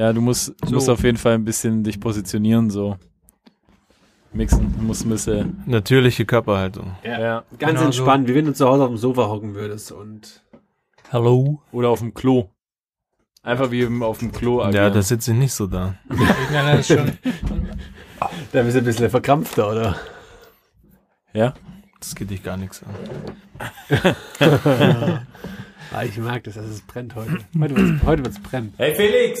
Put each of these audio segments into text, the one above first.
Ja, du musst, du So. musst auf jeden Fall ein bisschen dich positionieren, so. Mixen, du musst ein bisschen. Natürliche Körperhaltung. Ja. Ganz Genau so. entspannt, wie wenn du zu Hause auf dem Sofa hocken würdest und Hallo. Oder auf dem Klo. Einfach wie im- auf dem Klo Ja, agieren. da sitze ich nicht so da. Ja, das ist schon. da bist du ein bisschen verkrampfter, oder? ja? Das geht dich gar nichts an. Ah, ich mag das, dass es brennt heute. Heute heute wird's brennen. Hey Felix,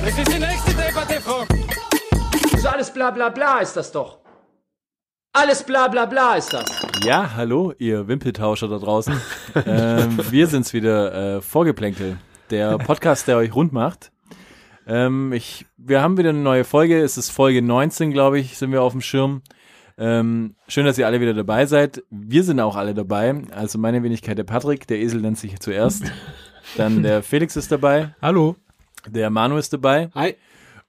Das ist die nächste Debatte, Frau. Das ist alles bla bla bla ist das doch. Alles bla bla bla ist das. Ja, hallo, ihr Wimpeltauscher da draußen. ähm, wir sind's wieder, äh, Vorgeplänkel, der Podcast, der euch rund macht. Ähm, ich, wir haben wieder eine neue Folge, es ist Folge 19, glaube ich, sind wir auf dem Schirm. Ähm, schön, dass ihr alle wieder dabei seid. Wir sind auch alle dabei. Also meine Wenigkeit der Patrick, der Esel nennt sich zuerst. Dann der Felix ist dabei, Hallo. Der Manu ist dabei. Hi.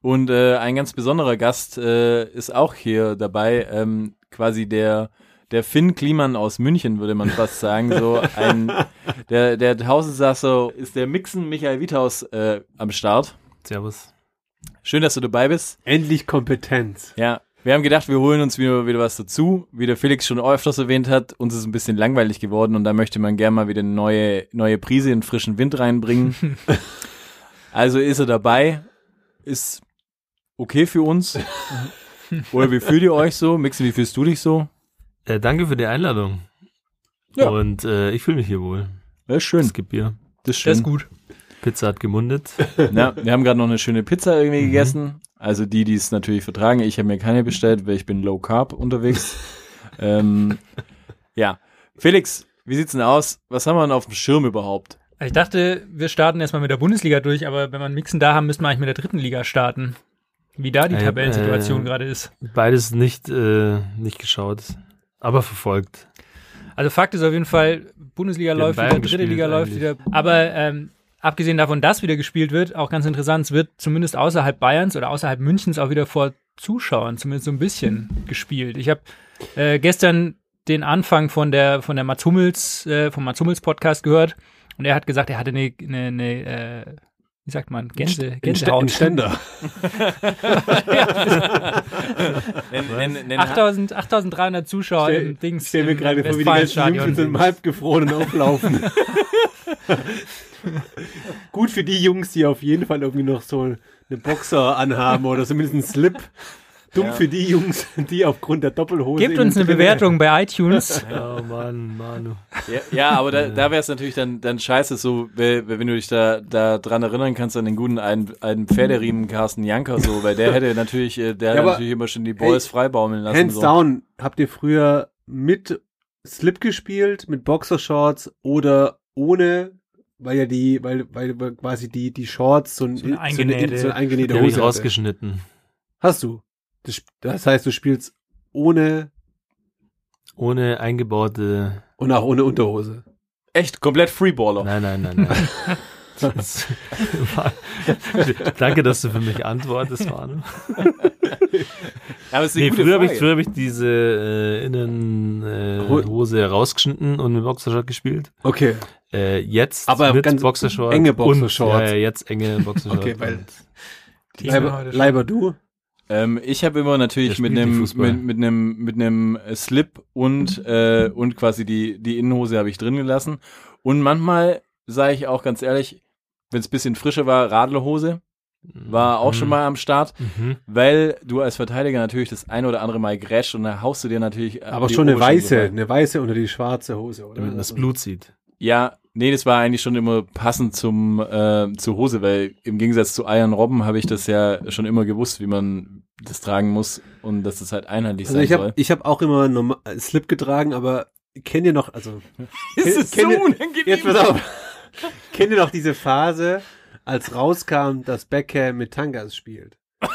Und äh, ein ganz besonderer Gast äh, ist auch hier dabei, ähm, quasi der der Finn Kliman aus München, würde man fast sagen. So ein der der Tausendsasser ist der Mixen Michael Wiethaus äh, am Start. Servus. Schön, dass du dabei bist. Endlich Kompetenz. Ja, wir haben gedacht, wir holen uns wieder, wieder was dazu. Wie der Felix schon öfters erwähnt hat, uns ist ein bisschen langweilig geworden und da möchte man gerne mal wieder eine neue, neue Prise in frischen Wind reinbringen. also ist er dabei, ist okay für uns. Oder wie fühlt ihr euch so? Mixen, wie fühlst du dich so? Äh, danke für die Einladung. Ja. Und äh, ich fühle mich hier wohl. Das ist schön. Es gibt Bier. Das ist Das ist schön. gut. Pizza hat gemundet. Ja, wir haben gerade noch eine schöne Pizza irgendwie gegessen. Also die, die es natürlich vertragen. Ich habe mir keine bestellt, weil ich bin low carb unterwegs. ähm, ja. Felix, wie sieht's denn aus? Was haben wir denn auf dem Schirm überhaupt? Ich dachte, wir starten erstmal mit der Bundesliga durch, aber wenn wir Mixen da haben, müssten wir eigentlich mit der dritten Liga starten. Wie da die Äh, Tabellensituation äh, gerade ist. Beides nicht, äh, nicht geschaut, aber verfolgt. Also Fakt ist auf jeden Fall, Bundesliga Wir läuft wieder, dritte Liga läuft eigentlich. wieder. Aber ähm, abgesehen davon, dass wieder gespielt wird, auch ganz interessant, es wird zumindest außerhalb Bayerns oder außerhalb Münchens auch wieder vor Zuschauern zumindest so ein bisschen gespielt. Ich habe äh, gestern den Anfang von der von der Mats Hummels, äh, vom Mats Hummels Podcast gehört und er hat gesagt, er hatte eine, eine, eine äh, wie sagt man, Gänse, Ein Gänsehaut. Ständer. Nenn, nenn, nenn, 8000, 8300 Zuschauer Stell- im Dings. Stell mir im gerade vor, wie die ganzen Jungs einem halbgefrorenen auflaufen. Gut für die Jungs, die auf jeden Fall irgendwie noch so eine Boxer anhaben oder zumindest einen Slip. Dumm Ja. für die Jungs, die aufgrund der Doppelhose. Gebt uns eine Bewertung bei iTunes. Oh Mann, Manu. ja, ja, aber da, da wäre es natürlich dann, dann scheiße, so, wenn wenn du dich da, da dran erinnern kannst an den guten einen, einen Pferderiemen Carsten Janker, so, weil der hätte natürlich, äh, der Ja, hat aber- natürlich immer schon die Boys Hey, freibaumeln lassen. Hands so. down, habt ihr früher mit Slip gespielt, mit Boxershorts oder ohne, weil ja die, weil, weil quasi die, die Shorts so, ein, So eine so, eine, eingenähte- so eine eingenähte Hose hatte. rausgeschnitten. Hast du? Das, das heißt, du spielst ohne Ohne eingebaute. und auch ohne Unterhose. Echt, komplett Freeballer. Nein, nein, nein, nein. Das war, danke, dass du für mich antwortest, Manu. Aber es ist eine Nee, früher habe ich, früher hab ich diese äh, Innenhose äh, rausgeschnitten und mit Boxershort gespielt. Okay. Äh, jetzt Aber mit ganz Boxershort. enge Und, Boxershorts. ja, ja, jetzt enge Boxershort. Okay, weil- und- Leiber, Leiber du? Ähm, ich habe immer natürlich mit einem mit, mit einem mit einem äh, Slip und äh, und quasi die die Innenhose habe ich drin gelassen und manchmal sage ich auch ganz ehrlich, wenn es bisschen frischer war, Radlerhose war auch schon mal am Start, Mhm. weil du als Verteidiger natürlich das ein oder andere Mal grätscht und da haust du dir natürlich Aber schon eine weiße, eine weiße unter die schwarze Hose, oder? Damit man das Blut sieht. Ja, nee, das war eigentlich schon immer passend zum äh, zur Hose, weil im Gegensatz zu Iron Robben habe ich das ja schon immer gewusst, wie man das tragen muss und dass das halt einheitlich Also sein ich habe soll. ich hab auch immer normal, Slip getragen, aber kennt ihr noch, also Es kennt ihr- unangenehm. Jetzt pass auf. Kennt ihr noch diese Phase, als rauskam, dass Beckham mit Tangas spielt?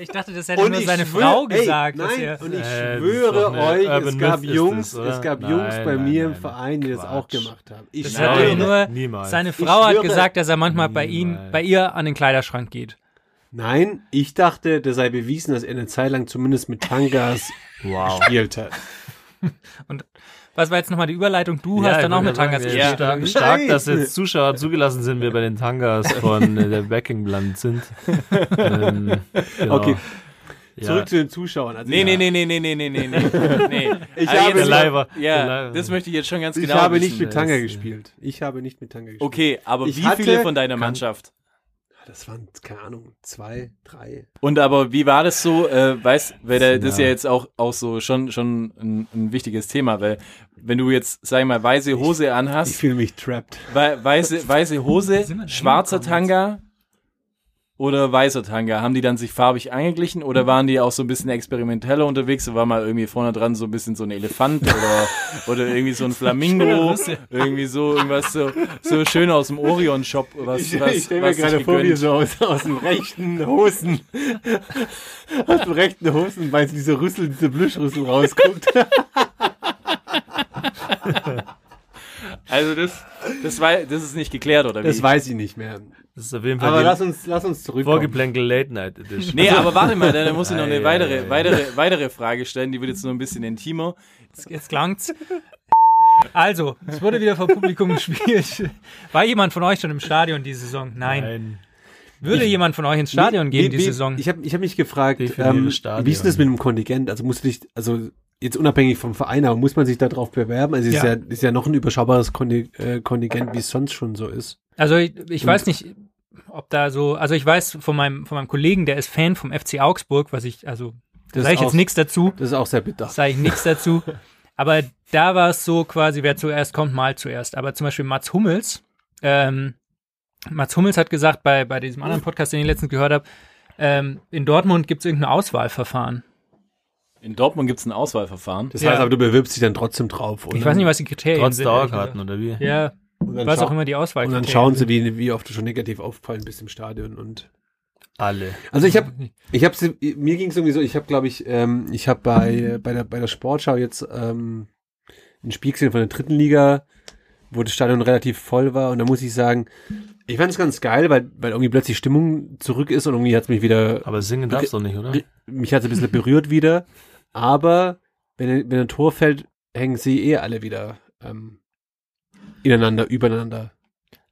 Ich dachte, das hätte Und nur seine schwöre- Frau ey, gesagt. dass Nein, er, und ich Äh, ist schwöre euch, Urban es gab ist Jungs, das, oder? es gab Nein, Jungs bei nein, mir im nein, Verein, die das auch gemacht haben. Ich das hat schwöre, er nur niemals. seine Frau hat schwöre- gesagt, dass er manchmal bei ihm, bei ihr an den Kleiderschrank geht. nein, ich dachte, das sei bewiesen, dass er eine Zeit lang zumindest mit Tangas Wow. gespielt hat. Was war jetzt nochmal die Überleitung? Du hast ich dann auch mit Tangas gespielt. ja? Stark, Nein. dass jetzt Zuschauer zugelassen sind, wir bei den Tangas von äh, der Backingland sind. ähm, genau. Okay. Ja. Zurück zu den Zuschauern. Also Nee, ja. nee, nee, nee, nee, nee, nee, nee, nee. nee. Ich Aber habe- Leiber. Ja, Leiber. das möchte ich jetzt schon ganz Ich genau habe wissen. nicht mit Tanga gespielt. Ich habe nicht mit Tanga gespielt. Okay, aber Ich wie hatte- viele von deiner kann- Mannschaft? Das waren, keine Ahnung, zwei, drei. Und aber wie war das so? Äh, weißt, weil da, das ist ja jetzt auch auch so schon schon ein, ein wichtiges Thema, weil wenn du jetzt sag ich mal weiße Hose Ich anhast, fühle mich trapped. wei weiße weiße Hose, schwarzer Tanga oder weißer Tanga, haben die dann sich farbig eingeglichen oder waren die auch so ein bisschen experimenteller unterwegs? War mal irgendwie vorne dran so ein bisschen so ein Elefant oder oder irgendwie so ein Flamingo, irgendwie so irgendwas so so schön aus dem Orion Shop, was Ich, was ich stelle mir gerade vor, wie so aus, aus dem rechten Hosen, aus dem rechten Hosenbein so diese Rüssel, diese Blüschrüssel rausguckt. Also das das war das ist nicht geklärt oder wie? Das weiß ich nicht mehr. Das ist auf jeden Fall Aber die lass uns, lass uns zurückkommen. Vorgeplänkel Late Night Edition. Nee, aber warte mal, da muss ich noch eine Ei, weitere, ei, ei. weitere, weitere Frage stellen, die wird jetzt noch ein bisschen intimer. Jetzt, jetzt klang's. Also, es wurde wieder vor Publikum gespielt. War jemand von euch schon im Stadion diese Saison? Nein. Nein. Würde jemand von euch ins Stadion Wie- gehen wie- diese wie- Saison? Ich habe ich hab mich gefragt, ähm, wie ist denn das mit dem Kontingent? Also musst du dich, also jetzt unabhängig vom Verein, aber muss man sich da drauf bewerben? Also es ist Ja. ja, ist ja noch ein überschaubares äh, Kontingent, wie es sonst schon so ist. Also ich, ich weiß nicht, ob da so, also ich weiß von meinem, von meinem Kollegen, der ist Fan vom FC Augsburg, was ich, also da sage ich jetzt nichts dazu, Das ist auch sehr bitter. sage ich nichts dazu. Aber da war es so quasi, wer zuerst kommt, mal zuerst. Aber zum Beispiel Mats Hummels, ähm, Mats Hummels hat gesagt, bei, bei diesem anderen Podcast, den ich letztens gehört habe, ähm, in Dortmund gibt es irgendein Auswahlverfahren. In Dortmund gibt es ein Auswahlverfahren. Das Ja. heißt aber, du bewirbst dich dann trotzdem drauf. oder? Ich weiß nicht, was die Kriterien Trotz sind. ehrlich Dauerkarten oder wie? Ja, was auch immer die Und Auswahlkriterien dann schauen sie, wie, wie oft du schon negativ aufgefallen bist im Stadion und Alle. Also ich habe, ich habe, mir ging es irgendwie so, ich habe, glaube ich, ähm, ich habe bei bei der bei der Sportschau jetzt ähm, ein Spiel gesehen von der dritten Liga, wo das Stadion relativ voll war und da muss ich sagen, ich fand es ganz geil, weil weil irgendwie plötzlich Stimmung zurück ist und irgendwie hat es mich wieder, Aber singen darfst du nicht, oder? mich hat es ein bisschen berührt wieder, aber wenn wenn ein Tor fällt, hängen sie eh alle wieder ähm, ineinander, übereinander.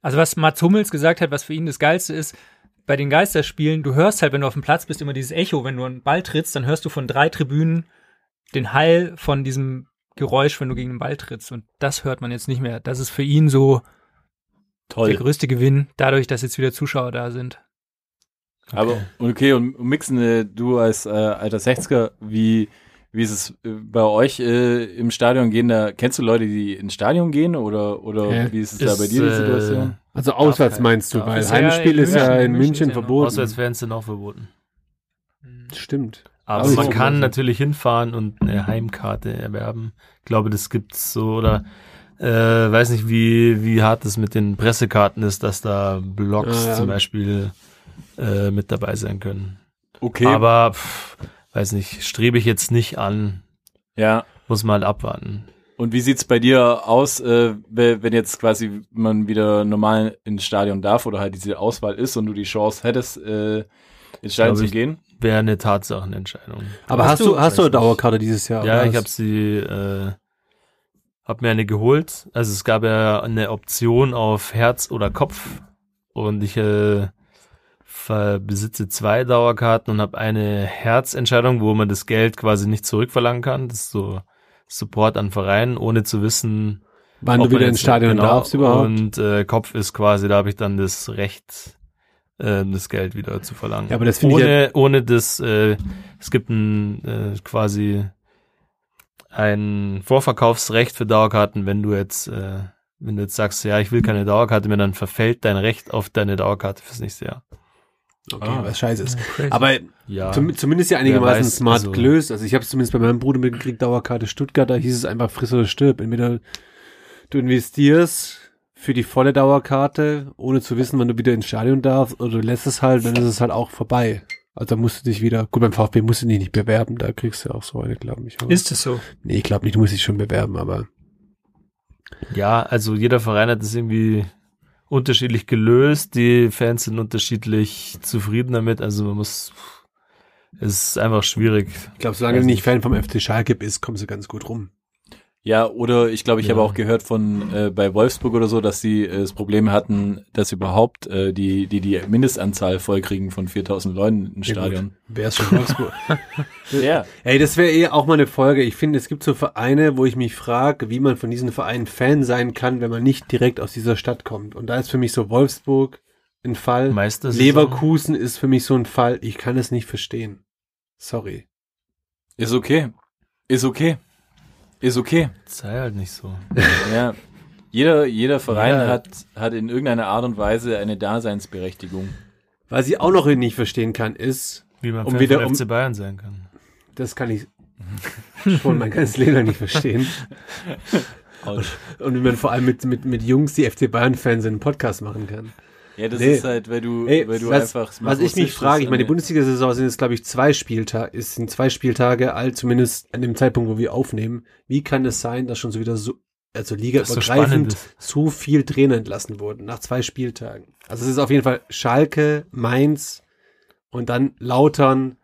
Also was Mats Hummels gesagt hat, was für ihn das Geilste ist, bei den Geisterspielen, du hörst halt, wenn du auf dem Platz bist, immer dieses Echo, wenn du einen Ball trittst, dann hörst du von drei Tribünen den Hall von diesem Geräusch, wenn du gegen den Ball trittst. Und das hört man jetzt nicht mehr. Das ist für ihn so der Toll. größte Gewinn, dadurch, dass jetzt wieder Zuschauer da sind. Aber okay, und, und Mixen, äh, du als äh, alter 60er, wie, wie ist es äh, bei euch äh, im Stadion gehen? Da kennst du Leute, die ins Stadion gehen oder oder Hä? wie ist es da bei Ist, dir die äh, Situation? Also auswärts kein- meinst du, weil ist ja Heimspiel in ist ja München- in München München ist ja verboten. Auswärtsfans sind auch verboten. Stimmt. Aber Also man so kann natürlich hinfahren und eine Heimkarte erwerben. Ich glaube, das gibt's so oder äh, weiß nicht, wie, wie hart es mit den Pressekarten ist, dass da Blogs Ja, ja. zum Beispiel äh, mit dabei sein können. Okay. Aber pff, weiß nicht, strebe ich jetzt nicht an. ja. Muss mal abwarten. Und wie sieht's bei dir aus, äh, we- wenn jetzt quasi man wieder normal ins Stadion darf oder halt diese Auswahl ist und du die Chance hättest, äh, ins Stadion zu ich- gehen? Wäre eine Tatsachenentscheidung. Aber Hast hast, du- hast du eine Dauerkarte dieses Jahr? Ja, ich habe sie, äh, hab mir eine geholt. Also es gab ja eine Option auf Herz oder Kopf und ich äh, besitze zwei Dauerkarten und habe eine Herzentscheidung, wo man das Geld quasi nicht zurückverlangen kann. Das ist so Support an Vereinen, ohne zu wissen, Wann du wieder ins Stadion genau, darfst überhaupt. Und äh, Kopf ist quasi, da habe ich dann das Recht, äh, das Geld wieder zu verlangen. Ja, aber das finde ich ohne, ohne das, äh, es gibt ein äh, quasi ein Vorverkaufsrecht für Dauerkarten, wenn du jetzt, äh, wenn du jetzt sagst, ja, ich will keine Dauerkarte mehr, dann verfällt dein Recht auf deine Dauerkarte fürs nächste Jahr. Okay, Ah. was scheiße ist. Crazy. Aber Ja. zum, zumindest ja einigermaßen weiß, smart also- gelöst. Also ich habe es zumindest bei meinem Bruder mitgekriegt, Dauerkarte Stuttgart, da hieß es einfach friss oder stirb. Entweder du investierst für die volle Dauerkarte, ohne zu wissen, wann du wieder ins Stadion darfst, oder du lässt es halt, dann ist es halt auch vorbei. Also da musst du dich wieder, gut, beim VfB musst du dich nicht bewerben, da kriegst du auch so eine, glaube ich. aber- Ist es so? nee, ich glaube nicht, du musst dich schon bewerben, aber Ja, also jeder Verein hat das irgendwie unterschiedlich gelöst. Die Fans sind unterschiedlich zufrieden damit. Also man muss, es ist einfach schwierig. ich glaube, solange du nicht nicht. Fan vom FC Schalke bist, kommst du ganz gut rum. Ja, oder ich glaube, ich Ja. habe auch gehört von äh, bei Wolfsburg oder so, dass sie äh, das Problem hatten, dass überhaupt äh, die, die die Mindestanzahl vollkriegen von 4000 Leuten im Stadion. Wer ist schon Wolfsburg? Ja, Ey, das wäre eh auch mal eine Folge. Ich finde, es gibt so Vereine, wo ich mich frage, wie man von diesen Vereinen Fan sein kann, wenn man nicht direkt aus dieser Stadt kommt. Und da ist für mich so Wolfsburg ein Fall. Meister Leverkusen ist für mich so ein Fall. Ich kann es nicht verstehen. Sorry. ist okay. Ist okay. Ist okay. Sei halt nicht so. Ja. Jeder, jeder Verein Ja. hat, hat in irgendeiner Art und Weise eine Daseinsberechtigung. Was ich auch noch nicht verstehen kann, ist, Wie man Um Fan wieder von um- FC Bayern sein kann. das kann ich schon mein ganzes Leben lang nicht verstehen. Autsch. Und wie man vor allem mit, mit, mit Jungs, die FC Bayern-Fans einen Podcast machen kann. Ja, das Nee. ist halt, weil du, Ey, weil du was, einfach. was ich mich frage, ich meine, die Bundesliga-Saison sind jetzt, glaube ich, zwei Spieltage, ist sind zwei Spieltage alt, zumindest an dem Zeitpunkt, wo wir aufnehmen. Wie kann es sein, dass schon so wieder so, also Das so ligaübergreifend spannend so, ist. viel Trainer entlassen wurden, nach zwei Spieltagen? Also es ist auf jeden Fall Schalke, Mainz und dann Lautern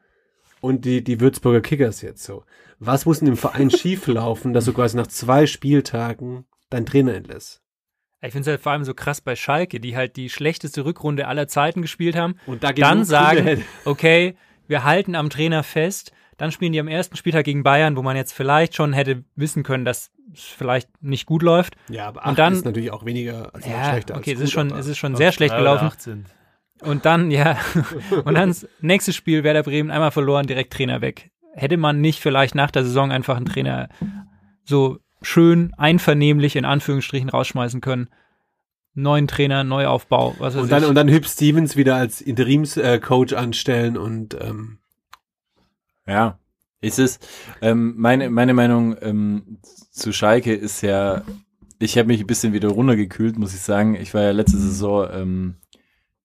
und die, die Würzburger Kickers jetzt so. Was muss in dem Verein schieflaufen, dass du quasi nach zwei Spieltagen deinen Trainer entlässt? Ich finde es halt vor allem so krass bei Schalke, die halt die schlechteste Rückrunde aller Zeiten gespielt haben. Und da Dann sagen, okay, wir halten am Trainer fest. Dann spielen die am ersten Spieltag gegen Bayern, wo man jetzt vielleicht schon hätte wissen können, dass es vielleicht nicht gut läuft. Ja, aber Und dann- ist natürlich auch weniger als Ja, schlechter okay, als es ist schon, es ist schon sehr schlecht gelaufen. Und dann, ja, und dann das nächste Spiel, Werder Bremen, einmal verloren, direkt Trainer weg. Hätte man nicht vielleicht nach der Saison einfach einen Trainer so schön einvernehmlich in Anführungsstrichen rausschmeißen können? Neuen Trainer, Neuaufbau, was weiß Und dann, ich. und dann Hüb Stevens wieder als Interimscoach anstellen und ähm, Ja, ist es. Ähm, meine, meine Meinung ähm, zu Schalke ist ja, ich habe mich ein bisschen wieder runtergekühlt, muss ich sagen. Ich war ja letzte Saison, ähm,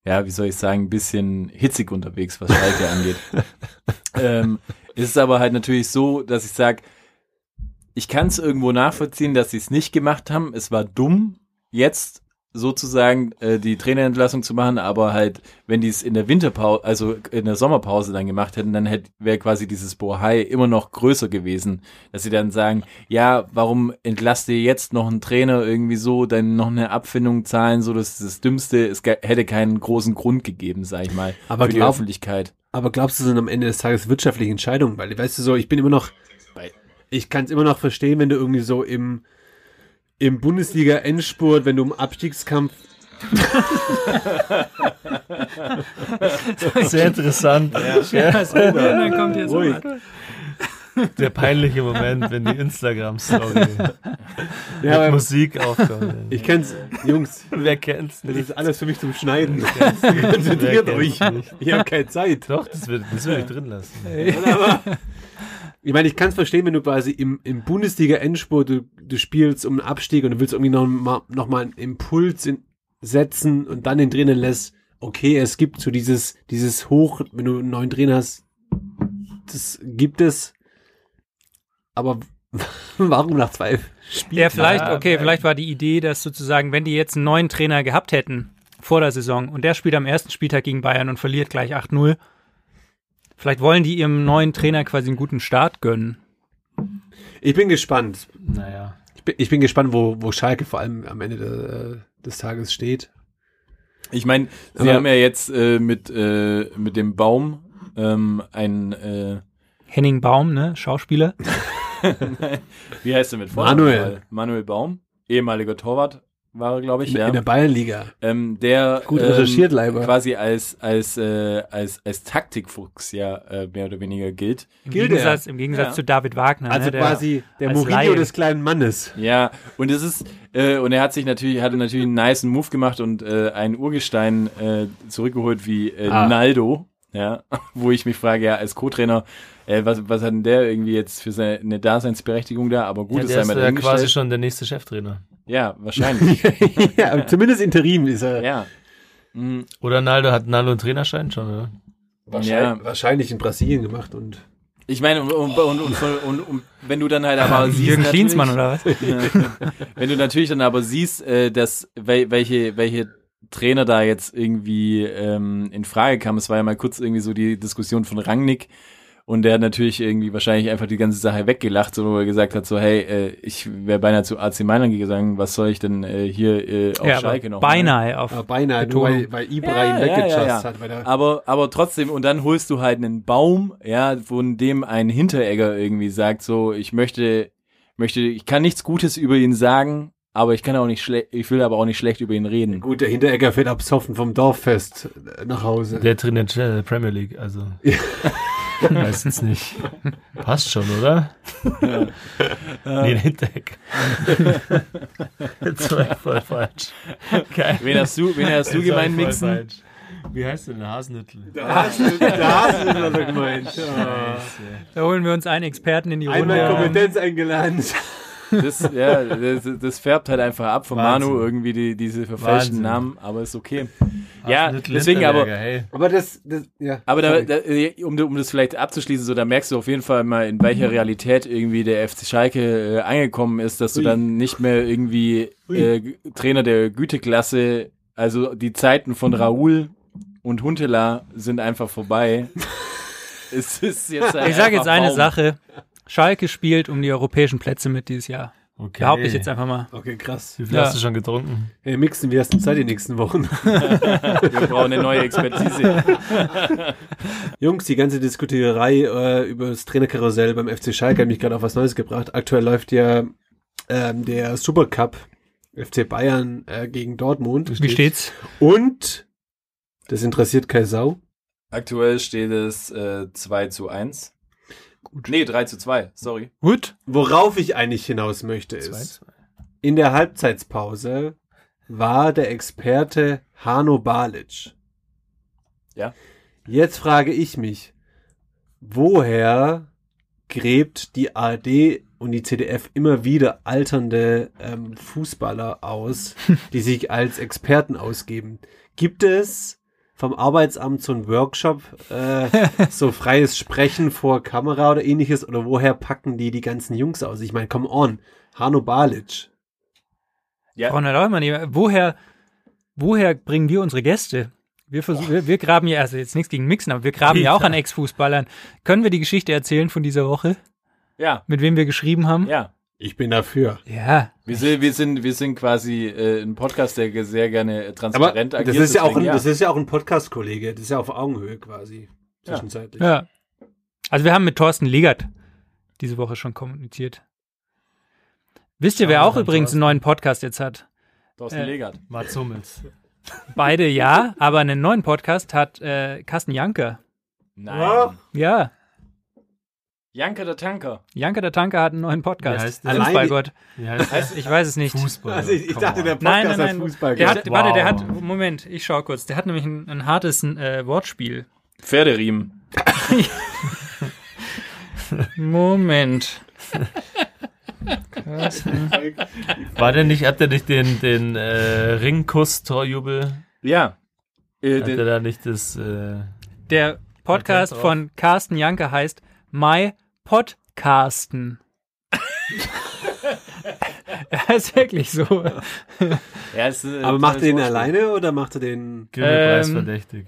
ja, wie soll ich sagen, ein bisschen hitzig unterwegs, was Schalke angeht. ähm, es ist aber halt natürlich so, dass ich sage, ich kann es irgendwo nachvollziehen, dass sie es nicht gemacht haben. Es war dumm, jetzt sozusagen äh, die Trainerentlassung zu machen, aber halt, wenn die es in der Winterpause, also in der Sommerpause dann gemacht hätten, dann hätte wäre quasi dieses Bohai immer noch größer gewesen, dass sie dann sagen, ja, warum entlasst ihr jetzt noch einen Trainer irgendwie so, dann noch eine Abfindung zahlen, so das ist das Dümmste, es hätte keinen großen Grund gegeben, sag ich mal, Aber für die glaub- Öffentlichkeit. aber glaubst du, sind am Ende des Tages wirtschaftliche Entscheidungen? Weil, weißt du so, ich bin immer noch, ich kann es immer noch verstehen, wenn du irgendwie so im, im Bundesliga-Endspurt, wenn du im Abstiegskampf, Sehr interessant. Ja, so, und dann kommt jetzt Ruhig. Der peinliche Moment, wenn die Instagram-Story ja, mit Musik aufkommt. ich kenn's, Jungs, Wer kennt's das nicht? ist alles für mich zum Schneiden. Konzentriert euch. nicht? Ich habe keine Zeit. Doch, das will, das will ich drin lassen. Aber, ich meine, ich kann es verstehen, wenn du quasi im, im Bundesliga-Endspurt, du, du spielst um einen Abstieg und du willst irgendwie noch mal, noch mal einen Impuls in, setzen und dann den Trainer lässt. Okay, es gibt so dieses, dieses Hoch, wenn du einen neuen Trainer hast, das gibt es. Aber warum nach zwei Spielen? Ja, vielleicht, okay, ja. vielleicht war die Idee, dass sozusagen, wenn die jetzt einen neuen Trainer gehabt hätten vor der Saison und der spielt am ersten Spieltag gegen Bayern und verliert gleich 8-0, vielleicht wollen die ihrem neuen Trainer quasi einen guten Start gönnen. Ich bin gespannt. Naja. Ich bin, ich bin gespannt, wo, wo Schalke vor allem am Ende de, des Tages steht. Ich meine, sie Aber- haben ja jetzt äh, mit, äh, mit dem Baum ähm, ein, äh, Henning Baum, ne, Schauspieler. wie heißt er mit Vornamen? Manuel. Manuel Baum, ehemaliger Torwart war er, glaube ich, In, ja. in der Bayernliga. ähm, der Gut ähm, recherchiert, Leiber. quasi als als äh, als als Taktikfuchs ja äh, mehr oder weniger gilt. Im Gilt Gegensatz, im Gegensatz Ja. zu David Wagner. Also ne, der, quasi der Mourinho Laie. des kleinen Mannes. Ja, und es ist äh, und er hat sich natürlich hatte natürlich einen nice Move gemacht und äh, einen Urgestein äh, zurückgeholt wie äh, Ah. Naldo, ja, wo ich mich frage, ja, als Co-Trainer, äh, was was hat denn der irgendwie jetzt für seine eine Daseinsberechtigung da, aber gut, Ja, ist ja quasi schon der nächste Cheftrainer. Ja, wahrscheinlich. ja, zumindest Interim ist er. ja. Mhm. Oder Naldo hat Naldo einen Trainerschein schon, oder? Wahrscheinlich, wahrscheinlich in Brasilien gemacht und Ich meine, und, und, und, und, und, und wenn du dann halt aber siehst, Jürgen Klinsmann oder was? wenn du natürlich dann aber siehst, äh, dass wel, welche welche Trainer da jetzt irgendwie ähm, in Frage kamen, es war ja mal kurz irgendwie so die Diskussion von Rangnick und der hat natürlich irgendwie wahrscheinlich einfach die ganze Sache weggelacht, so wo er gesagt hat, so hey, äh, ich wäre beinahe zu AC Mailand gegangen, was soll ich denn äh, hier äh, auf Ja, Schalke noch? beinahe auf. ja, beinahe, nur weil, weil Ibra ihn weggejust hat. Weil der, Aber, aber trotzdem, und dann holst du halt einen Baum, ja, von dem ein Hinteregger irgendwie sagt, so, ich möchte, möchte, ich kann nichts Gutes über ihn sagen, aber ich kann auch nicht schlecht, ich will aber auch nicht schlecht über ihn reden. gut, der Hinteregger fährt absoffen vom Dorffest nach Hause. Der trainiert äh, Premier League, also. Weiß jetzt nicht. Passt schon, oder? nee, Hintereck. Jetzt war ich voll falsch. Geil. Wen hast du, wen hast du gemeint, Mixen? falsch. Wie heißt denn der Hasenhüttel? da hast du, da hast du das gemeint. Ja. Da holen wir uns einen Experten in die Runde. Einmal Kompetenz eingeladen. Das, ja, das, das färbt halt einfach ab von Wahnsinn. Manu irgendwie die, diese verfälschten Wahnsinn. Namen, aber ist okay. Ja, deswegen aber, Hey. Aber das, das ja. Aber da, da, äh, um, um das vielleicht abzuschließen, so da merkst du auf jeden Fall mal, in welcher Realität irgendwie der FC Schalke äh, angekommen ist, dass du Ui. dann nicht mehr irgendwie äh, Trainer der Güteklasse, also die Zeiten von Raoul und Huntela sind einfach vorbei. es ist jetzt Ich sage jetzt eine Baum. Sache. Schalke spielt um die europäischen Plätze mit dieses Jahr. Okay. Behaupte ich jetzt einfach mal. Okay, krass. Wie viel Ja. hast du schon getrunken? Hey, Mixen, wie hast du Zeit die nächsten Wochen? Wir brauchen eine neue Expertise. Jungs, die ganze Diskutiererei äh, über das Trainerkarussell beim FC Schalke hat mich gerade auf was Neues gebracht. Aktuell läuft ja ähm, der Supercup FC Bayern äh, gegen Dortmund. Wie steht's? Und das interessiert keine Sau. Aktuell steht es äh, 2 zu 1. Gut. Nee, 3 zu 2, sorry. Gut. Worauf ich eigentlich hinaus möchte ist, in der Halbzeitpause war der Experte Hano Balic. Ja. Jetzt frage ich mich, woher gräbt die ARD und die CDF immer wieder alternde ähm, Fußballer aus, die sich als Experten ausgeben? Gibt es vom Arbeitsamt so einen Workshop, äh, so freies Sprechen vor Kamera oder ähnliches? Oder woher packen die die ganzen Jungs aus? Ich meine, come on, Hano Balic. Ja. Frau Neumann, woher, woher bringen wir unsere Gäste? Wir, versuchen, wir, wir graben ja, also jetzt nichts gegen Mixen, aber wir graben ja auch an Ex-Fußballern. Können wir die Geschichte erzählen von dieser Woche, Ja, mit wem wir geschrieben haben? ja. Ich bin dafür. Ja. Wir sind, wir sind, wir sind quasi äh, ein Podcast, der sehr gerne äh, Aber transparent das agiert. ist ja auch ein, deswegen, das ist ja auch ein Podcast-Kollege. Das ist ja auf Augenhöhe quasi. Ja. Zwischenzeitlich. Ja. Also wir haben mit Thorsten Legert diese Woche schon kommuniziert. Wisst ihr, wer auch übrigens Thorsten. einen neuen Podcast jetzt hat? Thorsten äh, Legert. Mats Hummels. Beide ja, aber einen neuen Podcast hat äh, Carsten Janker. Nein. Ja, Janke der Tanker. Janker der Tanker hat einen neuen Podcast. Wie heißt der? Fußballgott. Wie heißt? Ich weiß es nicht. Fußball. Also ich, ich dachte, der Podcast Nein, nein, nein. Fußball Der hat, Wow. Warte, der hat, Moment, ich schau kurz. Der hat nämlich ein, ein hartes äh, Wortspiel. Pferderiemen. Moment. War der nicht, hat der nicht den, den äh, Ringkuss-Torjubel? Ja. Äh, Hat er de, da nicht das, äh, Der Podcast von Carsten Janker heißt My Podcasten. Er ist wirklich so. ja, ist, äh, Aber macht er den alleine oder macht er den Ähm, verdächtig?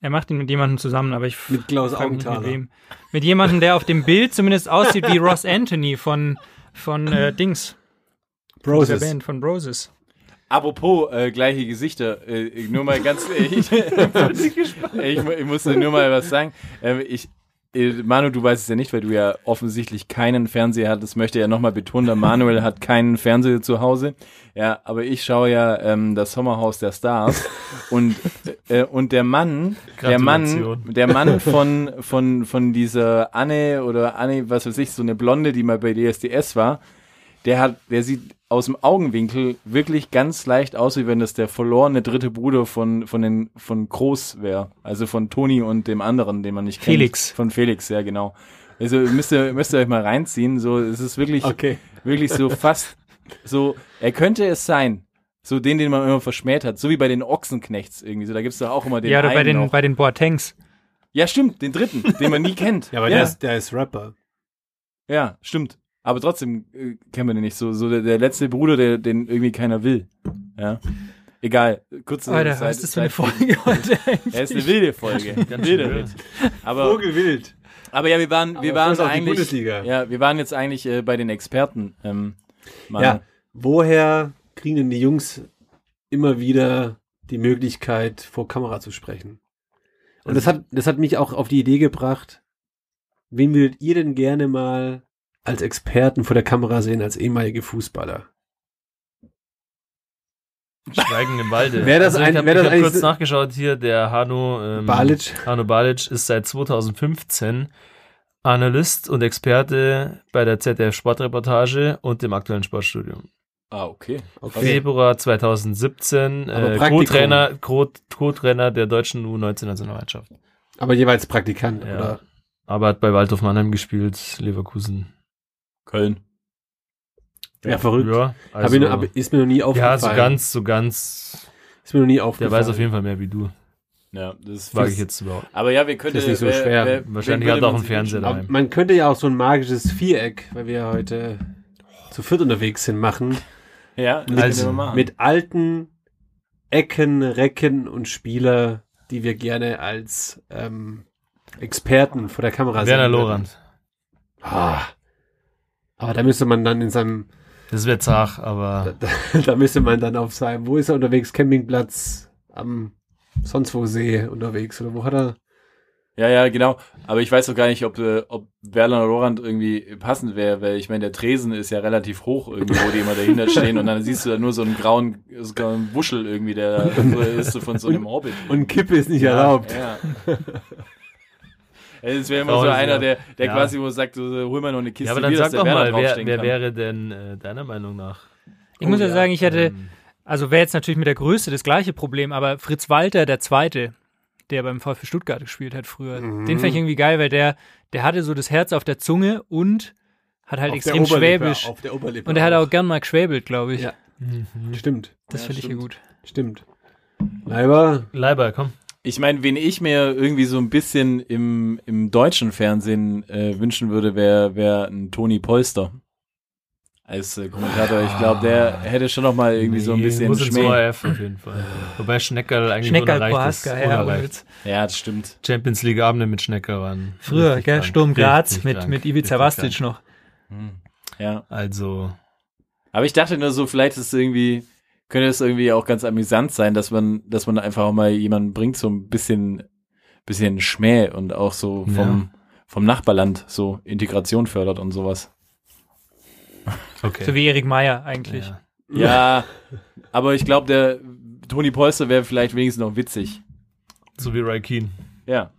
Er macht ihn mit jemandem zusammen, aber ich mit Klaus nicht mit Augenthaler? wem. Mit jemandem, der auf dem Bild zumindest aussieht wie Ross Anthony von, von äh, Dings. Der Broses. Band von Broses. Apropos äh, gleiche Gesichter, äh, nur mal ganz, ich, ich, mu- ich muss nur mal was sagen. Ähm, ich, äh, Manu, du weißt es ja nicht, weil du ja offensichtlich keinen Fernseher hattest. Möchte ja nochmal betonen, der Manuel hat keinen Fernseher zu Hause. Ja, aber ich schaue ja ähm, das Sommerhaus der Stars und äh, und der Mann, der Mann, der Mann von von von dieser Anne oder Anne, was weiß ich, so eine Blonde, die mal bei DSDS war, der hat, der sieht aus dem Augenwinkel wirklich ganz leicht aus, wie wenn das der verlorene dritte Bruder von, von den, von Groß wäre. Also von Toni und dem anderen, den man nicht kennt. Felix. Von Felix, ja, genau. Also müsst ihr, müsst ihr euch mal reinziehen. So, es ist wirklich, Okay. wirklich so fast so, er könnte es sein. So den, den man immer verschmäht hat. So wie bei den Ochsenknechts irgendwie. So, da gibt's doch auch immer den ja, oder bei den, noch. bei den Boatengs. Ja, stimmt, den dritten, den man nie kennt. Ja, aber ja, Der, ist, der ist Rapper. ja, stimmt. Aber trotzdem äh, kennen wir den nicht. So, so der, der letzte Bruder, der, den irgendwie keiner will. Ja. Egal. Kurze Alter, was ist das für eine Folge heute Ja, ist eine wilde Folge. Ganz wilde. Aber, Vogelwild. aber ja, wir waren, wir Aber waren die eigentlich, Bundesliga. ja, wir waren jetzt eigentlich äh, bei den Experten. Ähm. Ja, woher kriegen denn die Jungs immer wieder die Möglichkeit, vor Kamera zu sprechen? Und das hat, das hat mich auch auf die Idee gebracht, wen würdet ihr denn gerne mal als Experten vor der Kamera sehen, als ehemalige Fußballer? Schweigen im Walde. Wär das also ich habe hab kurz nachgeschaut hier, der Hano, ähm, Balic? Hano Balic ist seit 2015 Analyst und Experte bei der ZDF Sportreportage und dem aktuellen Sportstudium. Ah, okay. Okay. Februar 2017 Aber äh. Co-Trainer Co- Co-Trainer der deutschen U19-Nationalmannschaft. Aber jeweils Praktikant, Ja. oder? Aber hat bei Waldhof Mannheim gespielt, Leverkusen. Köln. Ja, verrückt. Ja, Hab also, ich noch, aber ist mir noch nie aufgefallen. ja, so ganz, so ganz. Ist mir noch nie Der aufgefallen. weiß auf jeden Fall mehr wie du, Ja, das ist wage ich jetzt überhaupt. Aber ja, wir könnten. Das ist nicht so schwer. Wahrscheinlich hat er auch einen Fernseher Aber daheim. man könnte ja auch so ein magisches Viereck, weil wir ja heute zu viert unterwegs sind, machen. Ja, das Also, können wir machen. Mit alten Ecken, Recken und Spieler, die wir gerne als ähm, Experten vor der Kamera sehen. Werner. Lorand. Ah. Aber da müsste man dann in seinem, Das wird zart, aber da, da müsste man dann auf seinem, wo ist er unterwegs? Campingplatz am sonst wo See unterwegs oder wo hat er? Ja, ja, genau. Aber ich weiß doch gar nicht, ob, äh, ob Werner Lorand irgendwie passend wäre, weil ich meine, der Tresen ist ja relativ hoch irgendwie, wo die immer dahinter stehen und dann siehst du da nur so einen grauen, so einen grauen Wuschel irgendwie, der da ist so von so einem Hobbit. Und Kippe ist nicht erlaubt. Ja. Es wäre immer so einer, der, der ja. quasi, wo sagt, so, hol mal noch eine Kiste ja, aber dann Bier, sag doch Werner mal, wer, wer wäre denn äh, deiner Meinung nach? Ich Oh muss ja, ja, sagen, ich hätte, Ähm, also wäre jetzt natürlich mit der Größe das gleiche Problem, aber Fritz Walter, der Zweite, der beim VfB Stuttgart gespielt hat früher, Mhm. den fand ich irgendwie geil, weil der, der hatte so das Herz auf der Zunge und hat halt Auf extrem schwäbisch. Auf der Oberlippe Und er hat auch gern mal geschwäbelt, glaube ich. Ja. mhm. Stimmt, Das Ja, finde ich ja stimmt. gut. stimmt. Leiber, Leiber, komm. Ich meine, wen ich mir irgendwie so ein bisschen im, im deutschen Fernsehen äh, wünschen würde, wäre wär ein Toni Polster. Als äh, Kommentator. Ich glaube, der hätte schon noch mal irgendwie so ein Nee, bisschen Muss Schmäh. ORF auf jeden Fall. Wobei Schneckerl eigentlich Schneckerl, unerreicht ja, unerreicht. Ja, das stimmt. Champions League Abende mit Schneckerl waren. Früher, richtig gell. Sturm Graz Richtig mit, krank. mit Ivica Vastic noch. Hm. Ja. Also, Aber ich dachte nur so, vielleicht ist es irgendwie, könnte es irgendwie auch ganz amüsant sein, dass man, dass man einfach auch mal jemanden bringt, so ein bisschen, bisschen Schmäh und auch so vom, vom Nachbarland so Integration fördert und sowas. okay. So wie Erik Meyer eigentlich. ja. Ja, aber ich glaube, der Toni Polster wäre vielleicht wenigstens noch witzig. So wie Ray Keane. Ja.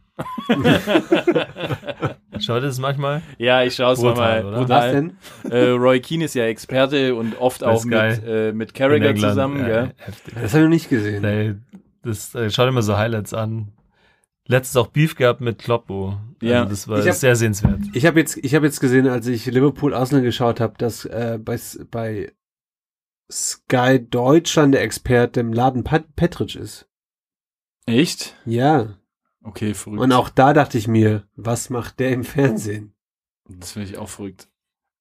Schaut es manchmal? Ja, ich schaue es mal. Brutal, mal. oder? was Brutal. denn? Äh, Roy Keane ist ja Experte und oft auch mit, äh, mit Carragher zusammen, Ja, gell? heftig. Das habe ich noch nicht gesehen. Nee, das äh, schaut immer so Highlights an. Letztes auch Beef gehabt mit Kloppo. Ja. Also das war Ich hab- sehr sehenswert. Ich habe jetzt, ich habe jetzt gesehen, als ich Liverpool Arsenal geschaut habe, dass äh, bei, bei Sky Deutschland der Experte im Laden Pat Petric ist. Echt? Ja. Okay, verrückt. Und auch da dachte ich mir, was macht der im Fernsehen? Das finde ich auch verrückt.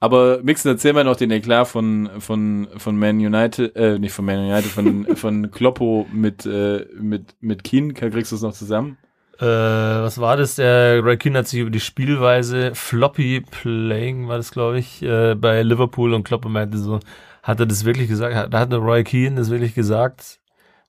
Aber Mixen, erzähl mal noch den Eklat von, von, von Man United, äh, nicht von Man United, von, von Kloppo mit, äh, mit, mit Keane. Kriegst du es noch zusammen? Äh, was war das? Der Ray Keane hat sich über die Spielweise Floppy Playing, war das glaube ich, äh, bei Liverpool und Kloppo meinte so, hat er das wirklich gesagt? Hat- Da hat der Roy Keane das wirklich gesagt?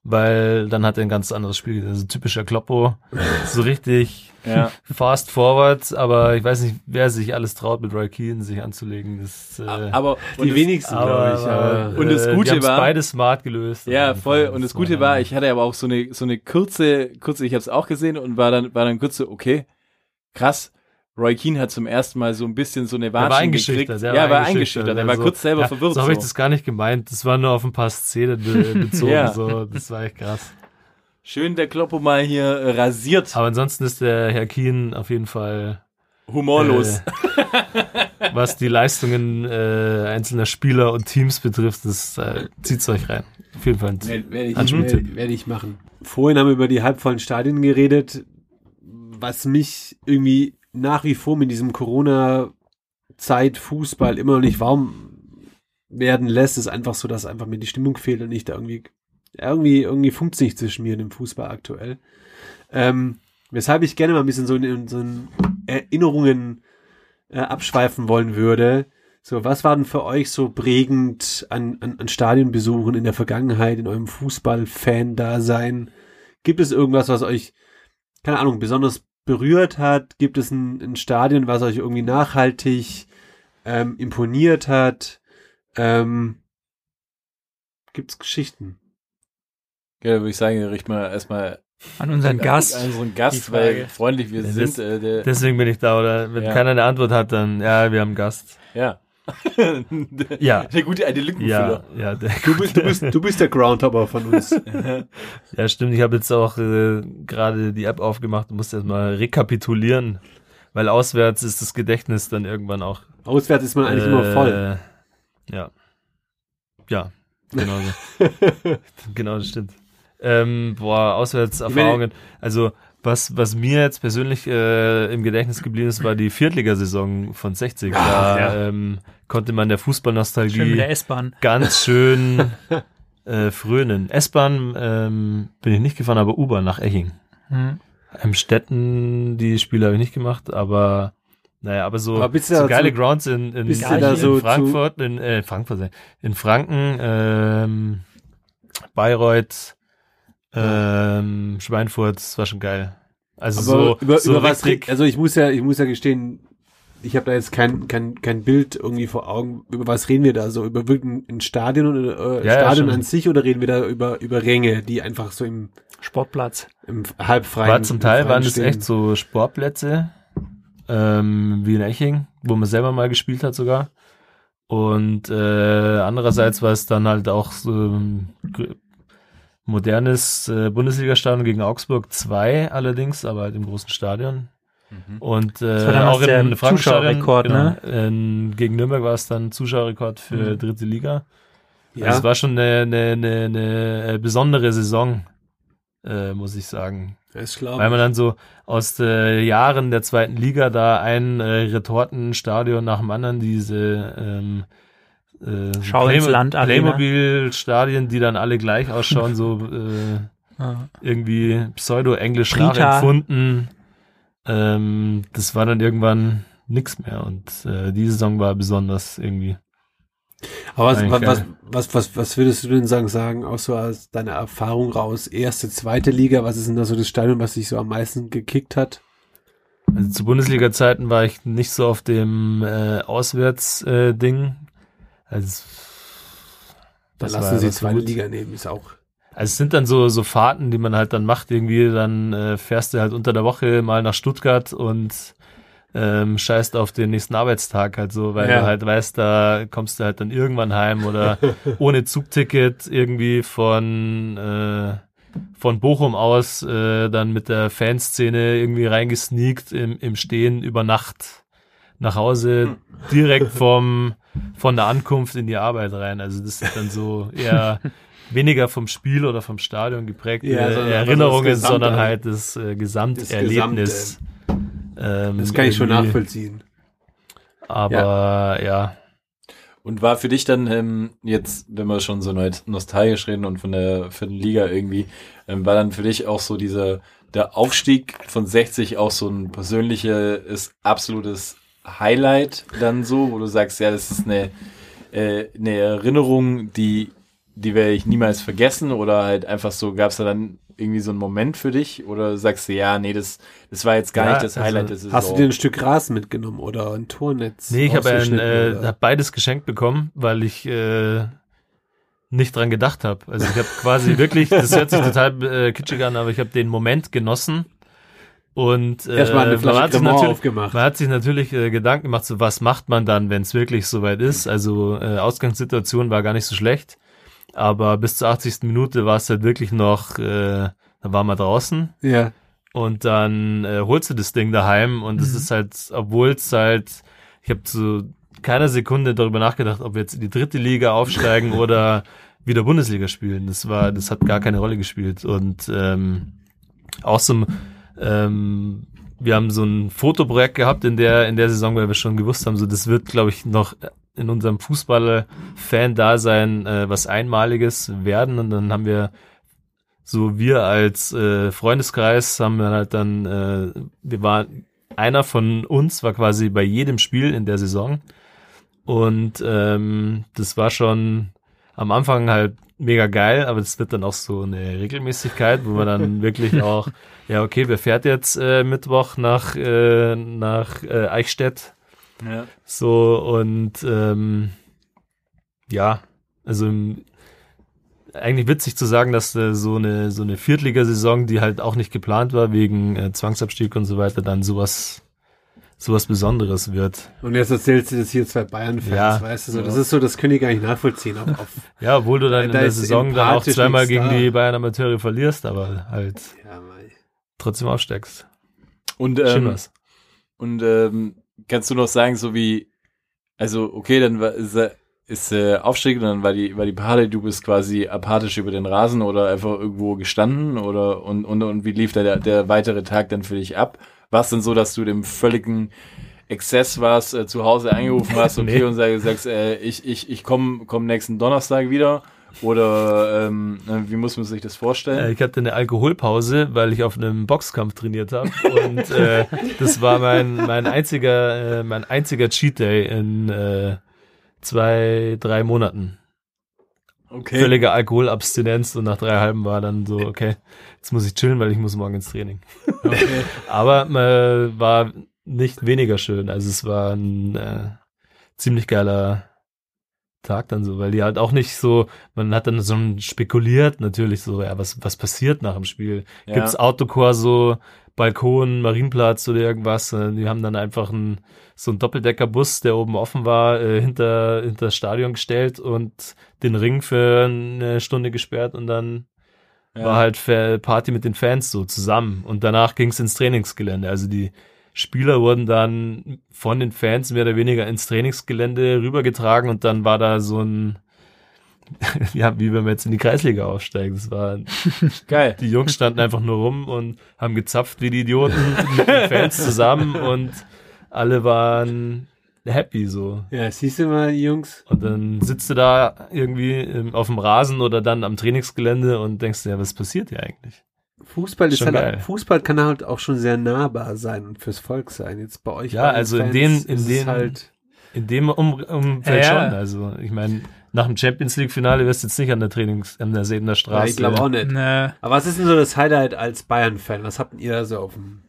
Weil dann hat er ein ganz anderes Spiel gesehen. Also typischer Kloppo. so richtig Ja. fast forward, aber ich weiß nicht, wer sich alles traut, mit Roy Keane sich anzulegen. Das, äh, aber, und Die wenigsten, glaube ich. Aber, Und das äh, Gute die war- beide smart gelöst. Ja, voll. Und das Gute war, ich hatte aber auch so eine, so eine kurze, kurze, ich habe es auch gesehen und war dann, war dann kurz so, okay, krass. Roy Keane hat zum ersten Mal so ein bisschen so eine Der war Watschen eingeschüchtert. gekriegt. Ja, war war eingeschüchtert. Er war Also, kurz selber ja, verwirrt. So habe ich so. das gar nicht gemeint. Das war nur auf ein paar Szenen be bezogen. Ja. so. Das war echt krass. Schön der Kloppo mal hier äh, rasiert. Aber ansonsten ist der Herr Keen auf jeden Fall Humorlos. Äh, was die Leistungen äh, einzelner Spieler und Teams betrifft, das äh, zieht's euch rein. Auf jeden Fall. Werde werd ich, werd, werd ich machen. Vorhin haben wir über die halbvollen Stadien geredet. Was mich irgendwie nach wie vor mit diesem Corona-Zeit Fußball immer noch nicht warm werden lässt, ist einfach so, dass einfach mir die Stimmung fehlt und ich da irgendwie, irgendwie, irgendwie funkt es nicht zwischen mir und dem Fußball aktuell. Ähm, weshalb ich gerne mal ein bisschen so in, in so in Erinnerungen äh, abschweifen wollen würde. So, was war denn für euch so prägend an, an, an Stadionbesuchen in der Vergangenheit, in eurem Fußball-Fan-Dasein? Gibt es irgendwas, was euch, keine Ahnung, besonders berührt hat? Gibt es ein, ein Stadion, was euch irgendwie nachhaltig ähm, imponiert hat? Ähm, Gibt es Geschichten? Ja, da würde ich sagen, richt mal erstmal An unseren Gast. an unseren Gast, weil freundlich wir Ja, sind. das- äh, der, Deswegen bin ich da, oder? Wenn Ja. keiner eine Antwort hat, dann, ja, wir haben einen Gast. ja. Ja. Eine gute, eine Lückenfüller. Ja, ja, der, Du bist, du bist, du bist der Groundhopper von uns. ja, stimmt. Ich habe jetzt auch äh, gerade die App aufgemacht und musste erstmal rekapitulieren, weil auswärts ist das Gedächtnis dann irgendwann auch Auswärts ist man eigentlich immer voll. Äh, Ja. Ja, genau so. genau, das stimmt. Ähm, boah, Auswärtserfahrungen. Also, was, was mir jetzt persönlich äh, im Gedächtnis geblieben ist, war die Viertligasaison von 60. Da ja. ähm, konnte man der Schön Fußballnostalgie der S-Bahn. ganz schön äh, frönen. S-Bahn ähm, bin ich nicht gefahren, aber U-Bahn nach Eching. Hm. Städten, die Spiele habe ich nicht gemacht, aber naja, aber so, Aber so geile zu- Grounds in, in, in, in so Frankfurt, in äh, Frankfurt, in Franken, ähm, Bayreuth, ähm, Schweinfurt, das war schon geil. Also so, über, so über was, also ich muss ja, ich muss ja gestehen, ich habe da jetzt kein, kein, kein Bild irgendwie vor Augen. Über was reden wir da so? Über wirklich ein Stadion oder äh, Ja, ja, Stadion schon. an sich oder reden wir da über, über Ränge, die einfach so im, Sportplatz. im halbfreien war zum Teil waren stehen? echt so Sportplätze, ähm, wie in Eching, wo man selber mal gespielt hat sogar. Und äh, andererseits war es dann halt auch so gr- modernes äh, Bundesliga-Stadion gegen Augsburg 2 allerdings, aber halt im großen Stadion. Und äh, Das war damals auch im Zuschauerrekord, ne? in, gegen Nürnberg war es dann Zuschauerrekord für Mhm. dritte Liga. Ja, Also es war schon eine, eine, eine, eine besondere Saison, äh, muss ich sagen. klar. Weil man dann so aus äh, Jahren der zweiten Liga da ein äh, Retortenstadion nach dem anderen diese ähm, äh, Schau ins Land. Playmobil-Stadien, die dann alle gleich ausschauen, so äh, Ja. irgendwie pseudo-englisch nachempfunden. Ähm, das war dann irgendwann nix mehr und äh, die Saison war besonders irgendwie. Aber was, was, was, was, was, was würdest du denn sagen, sagen, auch so aus deiner Erfahrung raus, erste, zweite Liga, was ist denn da so das Stadion, was dich so am meisten gekickt hat? Also zu Bundesliga-Zeiten war ich nicht so auf dem äh, Auswärts-Ding. Also, Da das lassen war- sie zweite gut. Liga nehmen, ist auch. Also es sind dann so, so Fahrten, die man halt dann macht irgendwie, dann äh, fährst du halt unter der Woche mal nach Stuttgart und ähm, scheißt auf den nächsten Arbeitstag halt so, weil Ja. du halt weißt, da kommst du halt dann irgendwann heim oder ohne Zugticket irgendwie von äh, von Bochum aus äh, dann mit der Fanszene irgendwie reingesneakt im, im Stehen über Nacht nach Hause direkt vom von der Ankunft in die Arbeit rein. Also das ist dann so eher weniger vom Spiel oder vom Stadion geprägt Ja, äh, sondern Erinnerungen, das Gesamte sondern halt. das äh, Gesamterlebnis. Ähm, Das kann ich schon nachvollziehen. Aber ja. Und war für dich dann ähm, jetzt, wenn wir schon so nostalgisch reden und von der vierten Liga irgendwie, ähm, war dann für dich auch so dieser der Aufstieg von 60 auch so ein persönliches, absolutes Highlight dann so, wo du sagst, ja, das ist eine, äh, eine Erinnerung, die, die werde ich niemals vergessen oder halt einfach so, gab es da dann irgendwie so einen Moment für dich oder sagst du, ja, nee, das, das war jetzt gar Ja, nicht das also Highlight der Saison. Hast du dir ein Stück Rasen mitgenommen oder ein Tornetz? Nee, ich habe äh, hab beides geschenkt bekommen, weil ich äh, nicht dran gedacht habe. Also ich habe quasi wirklich, das hört sich total äh, kitschig an, aber ich habe den Moment genossen und äh, Erstmal eine man, Flasche hat sich natürlich, aufgemacht. man hat sich natürlich äh, Gedanken gemacht, so was macht man dann, wenn es wirklich soweit ist. Also äh, Ausgangssituation war gar nicht so schlecht, aber bis zur 80. Minute war es halt wirklich noch, äh, da waren wir draußen Ja. und dann äh, holst du das Ding daheim und es Mhm. ist halt, obwohl es halt, ich habe zu keiner Sekunde darüber nachgedacht, ob wir jetzt in die dritte Liga aufsteigen oder wieder Bundesliga spielen. Das war, das hat gar keine Rolle gespielt und ähm, auch so, ähm, wir haben so ein Fotoprojekt gehabt in der in der Saison, weil wir schon gewusst haben, so das wird, glaube ich, noch in unserem Fußballer-Fan-Dasein äh, was Einmaliges werden. Und dann haben wir so wir als äh, Freundeskreis haben wir halt dann, äh, wir waren einer von uns war quasi bei jedem Spiel in der Saison. Und ähm, das war schon am Anfang halt mega geil, aber das wird dann auch so eine Regelmäßigkeit, wo man dann wirklich auch, ja okay, wer fährt jetzt äh, Mittwoch nach äh, nach äh, Eichstätt Ja. so und ähm, ja, also im- eigentlich witzig zu sagen, dass äh, so eine so eine Viertligasaison, die halt auch nicht geplant war wegen äh, Zwangsabstieg und so weiter, dann sowas sowas Besonderes wird. Und jetzt erzählst du das hier zwei Bayern-Fans, Ja. weißt du so. Das ist so, das können die gar nicht nachvollziehen. Auf, auf, Ja, obwohl du dann in Da der Saison dann auch zweimal gegen da. die Bayern Amateure verlierst, aber halt ja, trotzdem aufsteigst. Und, Schön ähm, was. und ähm, kannst du noch sagen, so wie, also okay, dann war, ist, er- ist äh, Aufstieg und dann war die, war die Party, du bist quasi apathisch über den Rasen oder einfach irgendwo gestanden oder und, und, und wie lief der, der weitere Tag dann für dich ab? War es denn so, dass du dem völligen Exzess warst, äh, zu Hause angerufen hast, okay, Nee. und sag, sagst, äh, ich, ich, ich komme komm nächsten Donnerstag wieder? Oder ähm, äh, wie muss man sich das Äh, vorstellen? ich hatte eine Alkoholpause, weil ich auf einem Boxkampf trainiert habe und äh, das war mein mein einziger äh, mein einziger Cheat Day in äh, zwei drei Monaten. Okay. Völlige Alkoholabstinenz und nach drei halben war dann so okay, jetzt muss ich chillen, weil ich muss morgen ins Training. okay. Aber äh, war nicht weniger schön. Also es war ein äh, ziemlich geiler Tag dann so, weil die halt auch nicht so, man hat dann so spekuliert natürlich so, ja, was, was passiert nach dem Spiel? Ja. Gibt's Autokorso, Balkon, Marienplatz oder irgendwas? Äh, Die haben dann einfach ein, so einen Doppeldeckerbus, der oben offen war, äh, hinter, hinter das Stadion gestellt und den Ring für eine Stunde gesperrt und dann Ja. war halt Party mit den Fans so zusammen. Und danach ging's ins Trainingsgelände. Also die Spieler wurden dann von den Fans mehr oder weniger ins Trainingsgelände rübergetragen und dann war da so ein, ja, wie wenn wir jetzt in die Kreisliga aufsteigen. Das war, Geil. die Jungs standen einfach nur rum und haben gezapft wie die Idioten mit den Fans zusammen und alle waren happy so. Ja, siehst du mal, Jungs. Und dann sitzt du da irgendwie auf dem Rasen oder dann am Trainingsgelände und denkst dir, ja, was passiert hier eigentlich? Fußball ist Schon halt, geil. Fußball kann halt auch schon sehr nahbar sein und fürs Volk sein. Jetzt bei euch. Ja, also in den- in den- halt, In dem um Umfeld Ja. schon. Also ich meine, nach dem Champions League Finale wirst du jetzt nicht an der Trainings, an der Sebener ja, Straße. ich glaube auch nicht. Ne, Aber was ist denn so das Highlight als Bayern-Fan? Was habt ihr da so auf, dem,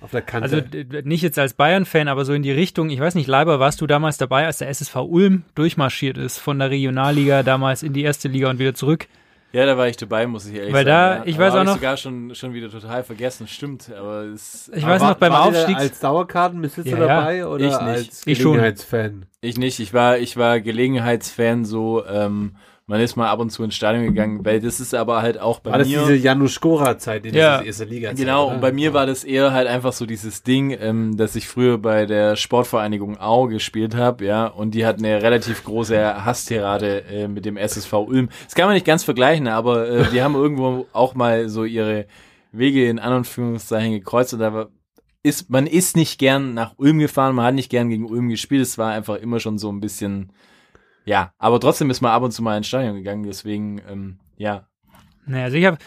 auf der Kante? also nicht jetzt als Bayern-Fan, aber so in die Richtung, ich weiß nicht, Leiber, warst du damals dabei, als der SSV Ulm durchmarschiert ist von der Regionalliga damals in die erste Liga und wieder zurück? Ja, da war ich dabei, muss ich ehrlich Weil sagen. da- ja. ich Aber weiß auch ich noch- sogar schon, schon wieder total vergessen, stimmt. Aber es, Ich aber weiß noch, beim Aufstieg- als Dauerkartenbesitzer Ja, ja. dabei oder Ich nicht. als Ich. Gelegenheitsfan? Ich nicht. Ich war, ich war Gelegenheitsfan so, ähm, man ist mal ab und zu ins Stadion gegangen, weil das ist aber halt auch bei War das mir. diese Janusz Gora-Zeit in Ja. dieser erste Liga? Genau, und bei mir war das eher halt einfach so dieses Ding, ähm, dass ich früher bei der Sportvereinigung Au gespielt habe, ja, und die hat eine relativ große Hasstirade äh, mit dem SSV Ulm. Das kann man nicht ganz vergleichen, aber äh, die haben irgendwo auch mal so ihre Wege in Anführungszeichen gekreuzt und da war, ist, man ist nicht gern nach Ulm gefahren, man hat nicht gern gegen Ulm gespielt, es war einfach immer schon so ein bisschen, ja, aber trotzdem ist man ab und zu mal ins Stadion gegangen, deswegen, ähm, ja, Naja, also ich habe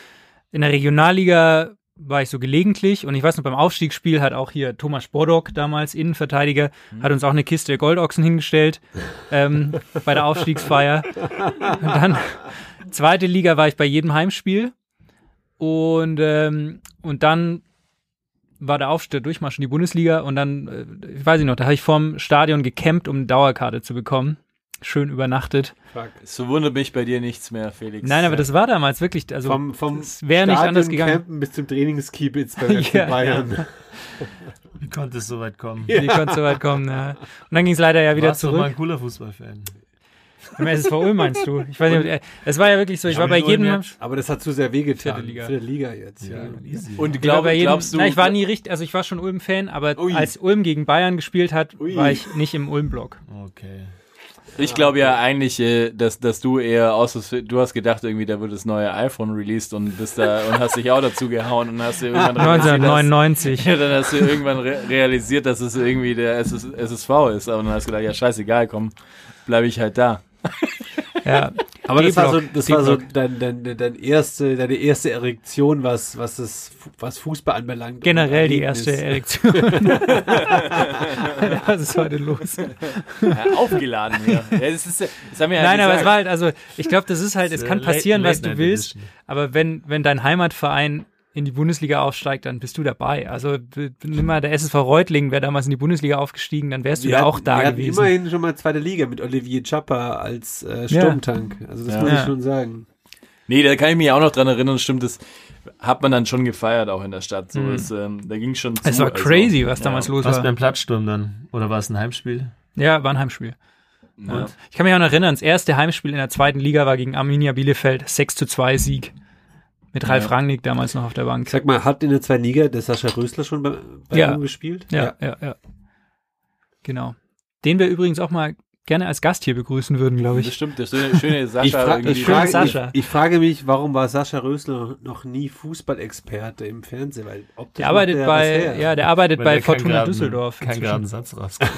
in der Regionalliga war ich so gelegentlich und ich weiß noch, beim Aufstiegsspiel hat auch hier Thomas Spordock, damals Innenverteidiger, hat uns auch eine Kiste Goldochsen hingestellt ähm, bei der Aufstiegsfeier. Und dann, zweite Liga war ich bei jedem Heimspiel und, ähm, und dann war der Aufstieg Durchmarsch in die Bundesliga und dann, äh, ich weiß nicht noch, da habe ich vorm Stadion gecampt, um eine Dauerkarte zu bekommen. Schön übernachtet. es verwundert mich bei dir nichts mehr, Felix. Nein, aber das war damals wirklich, also vom, vom es wäre nicht anders gegangen. Campen bis zum Trainingskeep bei Ja, Bayern. Wie konnte es so weit kommen? Wie konnte so weit kommen, ja. Und dann ging es leider ja wieder Warst doch mal zurück. ein cooler Fußballfan. Im SSV Ulm meinst du? Ich weiß nicht, ob- es war ja wirklich so, ich war bei jedem Heimspiel. Aber das hat zu sehr wehgetan. Vierte Liga. Vierte Liga jetzt. Ja. easy. Und Ich war glaub, bei jedem, glaubst du, na, ich war nie richtig, also ich war schon Ulm-Fan, aber Ui. als Ulm gegen Bayern gespielt hat, Ui. war ich nicht im Ulm-Block. Okay. Ich glaube ja eigentlich, äh, dass, dass du eher aus, du hast gedacht irgendwie, da wird das neue iPhone released und bist da und hast dich auch dazu gehauen und hast dir irgendwann realisiert, dass- 1999. Ja, dann hast du irgendwann re realisiert, dass es irgendwie der SS SSV ist. Aber dann hast du gedacht, ja, scheißegal, komm, bleibe ich halt da. ja. Aber das war so, das war so D-Block. dein, dein, dein erste, deine erste Erektion, was, was das, was Fußball anbelangt. Generell die erste Erektion. Was ist heute los? Ja, aufgeladen hier. Ja, das, ist, das haben wir ja Nein, aber gesagt. es war halt, also ich glaube, das ist halt, es kann passieren, was du willst, aber wenn, wenn dein Heimatverein in die Bundesliga aufsteigt, dann bist du dabei. Also nimm mal der SSV Reutlingen wäre damals in die Bundesliga aufgestiegen, dann wärst du ja hatten- auch da wir hatten gewesen. immerhin schon mal zweite Liga mit Olivier Chappa als äh, Sturmtank. Also das Ja. muss ich Ja. schon sagen. Nee, da kann ich mich auch noch dran erinnern, stimmt, das hat man dann schon gefeiert, auch in der Stadt. So, es, ähm, da ging schon zu. Mhm. Es war also, crazy, was ja. damals los Was war. beim Platzsturm dann? Oder war es ein Heimspiel? Ja, war ein Heimspiel. Ja. Ich kann mich auch noch erinnern, das erste Heimspiel in der zweiten Liga war gegen Arminia Bielefeld, 6 zu 2 Sieg. Mit Ralf Ja. Rangnick damals noch auf der Bank. Sag mal, hat in der zweiten Liga der Sascha Rösler schon bei, bei Ja. ihm gespielt? Ja, ja, ja. Genau. Den wir übrigens auch mal gerne als Gast hier begrüßen würden, glaube Das ich. stimmt, der schöne, schöne Sascha Ich, fra ich, Schöne frage, Sascha. ich, ich frage mich, warum war Sascha Rösler noch nie Fußballexperte im Fernsehen? Weil optisch Der arbeitet bei, ja, der arbeitet Weil bei der Fortuna geraden- Düsseldorf. Inzwischen. geraden Satz rauskommt.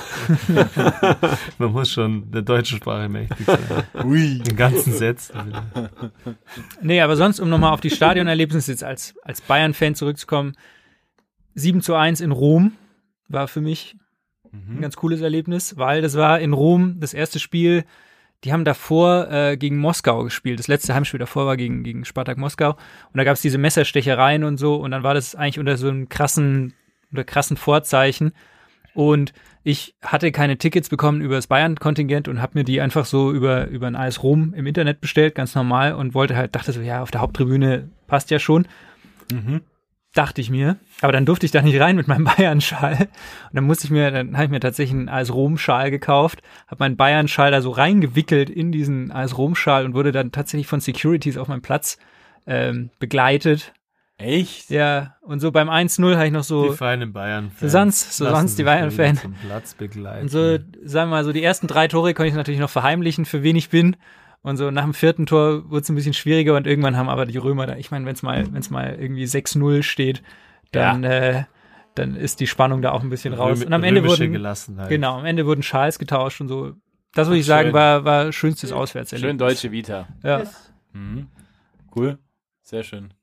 Man muss schon der deutschen Sprache mächtig sein. Ui. Den ganzen Sätzen. Nee, aber sonst, um nochmal auf die Stadionerlebnisse jetzt als, als Bayern-Fan zurückzukommen, 7 zu 1 in Rom war für mich ein ganz cooles Erlebnis, weil das war in Rom das erste Spiel. Die haben davor äh, gegen Moskau gespielt. Das letzte Heimspiel davor war gegen, gegen Spartak Moskau. Und da gab es diese Messerstechereien und so. Und dann war das eigentlich unter so einem krassen, unter krassen Vorzeichen. Und ich hatte keine Tickets bekommen über das Bayern-Kontingent und habe mir die einfach so über, über ein AS Rom im Internet bestellt, ganz normal. Und wollte halt, dachte so, ja, auf der Haupttribüne passt ja schon dachte ich mir. Aber dann durfte ich da nicht rein mit meinem Bayern-Schal. Und dann musste ich mir, dann habe ich mir tatsächlich einen AS Rom-Schal gekauft, habe meinen Bayern-Schal da so reingewickelt in diesen AS Rom-Schal und wurde dann tatsächlich von Securities auf meinem Platz ähm, begleitet. Echt? Ja, und so beim 1-0 habe ich noch Die so, feinen bayern so sonst, so sonst die Bayern-Fan. Zum Platz begleiten. Und so, sagen wir mal, so die ersten drei Tore konnte ich natürlich noch verheimlichen, für wen ich bin. Und so nach dem vierten Tor wurde es ein bisschen schwieriger und irgendwann haben aber die Römer da, ich meine, wenn es mal, wenn es mal irgendwie 6-0 steht, dann, äh, dann ist die Spannung da auch ein bisschen raus. Römi- Und am Ende wurden, genau, am Ende wurden Schals getauscht und so. Das würde ich Ach, sagen, schön. war, war schönstes Auswärtserlebnis. Schön deutsche Vita. Ja. Mhm. Cool. Sehr schön.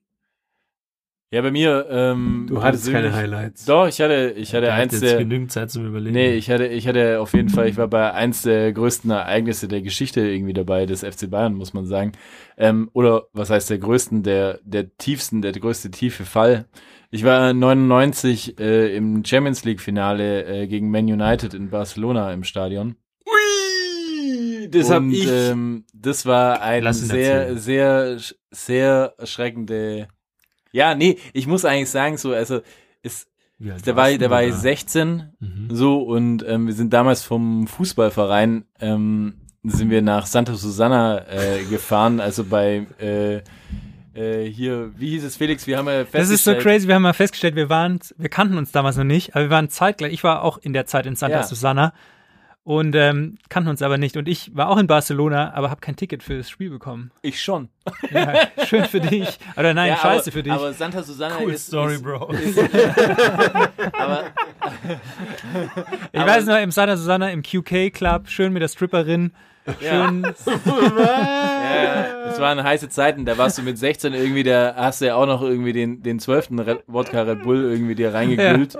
Ja, bei mir. Ähm, Du hattest keine Highlights. Doch, ich hatte, ich hatte Der hat eins jetzt der. genügend Zeit zum Überlegen. Nee, ich hatte, ich hatte auf jeden Fall, ich war bei eins der größten Ereignisse der Geschichte irgendwie dabei, des FC Bayern, muss man sagen. Ähm, oder was heißt der größten, der, der tiefsten, der größte tiefe Fall. Ich war 99 äh, im Champions League Finale äh, gegen Man United in Barcelona im Stadion. Ui, das hab Und, ich. Ähm, das war eine sehr, erzählen. sehr, sehr erschreckende. Ja, nee, ich muss eigentlich sagen, so, also, ist, der war, du war da? 16, Mhm. so, und ähm, wir sind damals vom Fußballverein, ähm, sind wir nach Santa Susana äh, gefahren, also bei, äh, äh, hier, wie hieß es, Felix, wir haben ja Das ist so festgestellt- crazy. Wir haben mal festgestellt, wir waren, wir kannten uns damals noch nicht, aber wir waren zeitgleich. Ich war auch in der Zeit in Santa Ja. Susana und ähm, kannten uns aber nicht. Und ich war auch in Barcelona, aber habe kein Ticket für das Spiel bekommen. Ich schon. Ja, schön für dich. Oder nein, ja, scheiße aber, für dich. Aber Santa Susana Cool ist, Story, ist, Bro. aber ich aber- weiß noch, im Santa Susana, im QK Club, schön mit der Stripperin. Schön. Ja, es waren heiße Zeiten, da warst du mit 16 irgendwie, da hast du ja auch noch irgendwie den, den 12. Red, Wodka Red Bull irgendwie dir reingekühlt.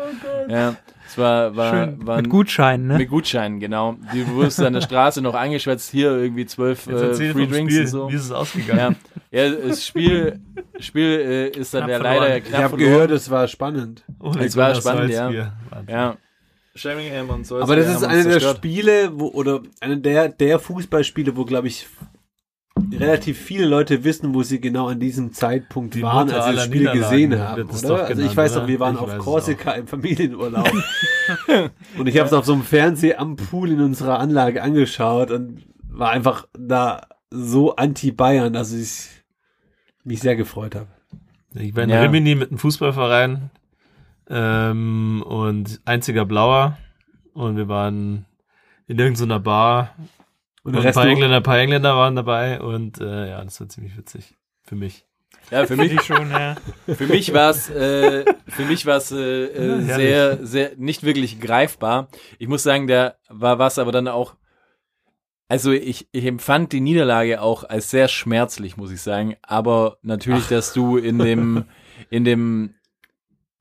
Ja, es war, war, schön war mit Gutscheinen, ne? mit Gutscheinen, genau. Die wurdest an der Straße noch angeschwätzt, hier irgendwie 12 Jetzt äh, Free Drinks Spiel. und so. Wie ist es ausgegangen? Ja. ja, das Spiel, Spiel äh, ist dann Knapp ja verloren. leider Ich ich knapp habe gehört, es war spannend. Oh, Es war das spannend, ja. Ja. Sheringham und so. Aber das ist eine der Spiele, wo, oder eine der, der Fußballspiele, wo, glaube ich, relativ viele Leute wissen, wo sie genau an diesem Zeitpunkt Die waren, Mutter als sie das Spiel gesehen haben, oder? doch also ich genannt, weiß noch, wir waren Ich auf Korsika im Familienurlaub. und ich habe es auf so einem Fernseher am Pool in unserer Anlage angeschaut und war einfach da so anti-Bayern, dass ich mich sehr gefreut habe. Ich war in Ja. Rimini mit einem Fußballverein ähm, und einziger Blauer und wir waren in irgendeiner Bar Und und ein paar Engländer, ein paar Engländer waren dabei und äh, ja, das war ziemlich witzig für mich. Ja, für mich, Ich schon, ja. für mich war es, äh, für mich war es äh, äh, Ja, sehr, sehr nicht wirklich greifbar. Ich muss sagen, da war was aber dann auch. Also ich, ich empfand die Niederlage auch als sehr schmerzlich, muss ich sagen. Aber natürlich, dass du in dem, in dem,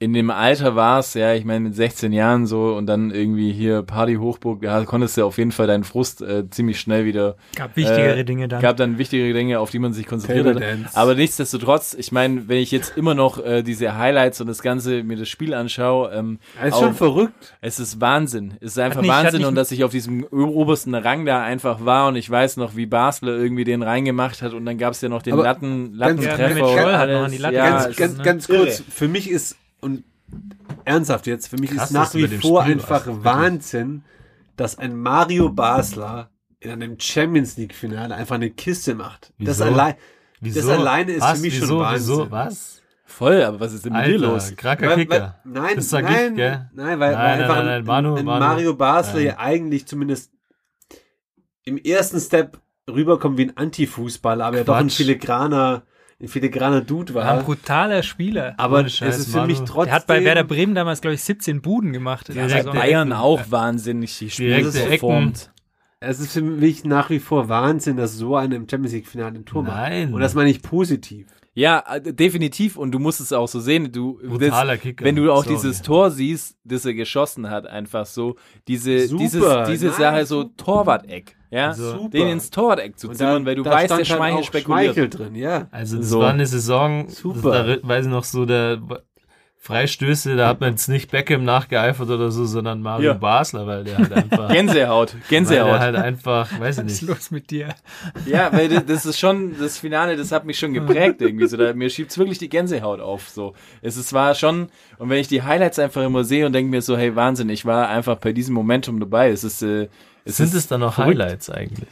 in dem Alter warst, ja, ich meine mit 16 Jahren so und dann irgendwie hier Party Hochburg, da konntest du auf jeden Fall deinen Frust äh, ziemlich schnell wieder Gab wichtigere Äh, Dinge dann. gab dann wichtigere Dinge, auf die man sich konzentriert hat. Aber nichtsdestotrotz, ich meine, wenn ich jetzt immer noch äh, diese Highlights und das Ganze mir das Spiel anschaue, ähm, Das ist schon auch- verrückt. es ist Wahnsinn. Es ist einfach nicht- Wahnsinn und dass ich auf diesem obersten Rang da einfach war und ich weiß noch, wie Basler irgendwie den reingemacht hat und dann gab es ja noch den Aber Latten, Lattentreffer. Ja, ja, ganz, es- ganz, ne? ganz kurz, für mich ist, und ernsthaft jetzt, für mich Krass, ist nach wie vor Spiel einfach warst. Wahnsinn, dass ein Mario Basler in einem Champions League Finale einfach eine Kiste macht. Das Wieso? allein, Wieso? alleine ist was? für mich schon wieso? Wahnsinn. Wieso? Was? voll, aber was ist denn mit dir los? kranker weil, weil, Kicker. nein, Das sag ich, nein, gell? nein, weil, Nein, weil nein, einfach nein, nein, ein, Manu, ein Manu. Mario Basler ja eigentlich zumindest im ersten Step rüberkommt wie ein Anti-Fußballer, aber ja doch ein Quatsch. filigraner, ein filigraner Dude War war. ein brutaler Spieler. aber es ist für Manu. mich trotzdem. Der hat bei Werder Bremen damals, glaube ich, 17 Buden gemacht. Saison. der Bayern Ecken. auch wahnsinnig, die Spiele geformt. Es ist für mich nach wie vor Wahnsinn, dass so einer im Champions League Finale ein Tor Nein. macht. Und das meine ich positiv. Ja, äh, definitiv und du musst es auch so sehen, du Brutaler das, Kicker. wenn du auch Sorry. dieses Tor siehst, das er geschossen hat, einfach so diese Super, dieses diese nein, Sache so. Torwart-Eck, ja, Super. den ins Torwart-Eck zu zimmern, weil du da weißt, der Schmeichel auch spekuliert. Schmeichel drin, ja. Also das So. war eine Saison, Super. da weiß ich noch so, der Freistöße, da hat man jetzt nicht Beckham nachgeeifert oder so, sondern Mario Ja. Basler, weil der halt einfach, Gänsehaut, weil der Gänsehaut. halt einfach, weiß ich Was ist nicht. los mit dir? Ja, weil das- das ist schon, das Finale, das hat mich schon geprägt irgendwie so. Da, mir schiebt's wirklich die Gänsehaut auf. So, es ist war schon, und wenn ich die Highlights einfach immer sehe und denke mir so, hey Wahnsinn, ich war einfach bei diesem Momentum dabei. Es ist, äh, es Sind ist, es dann noch verrückt. Highlights eigentlich?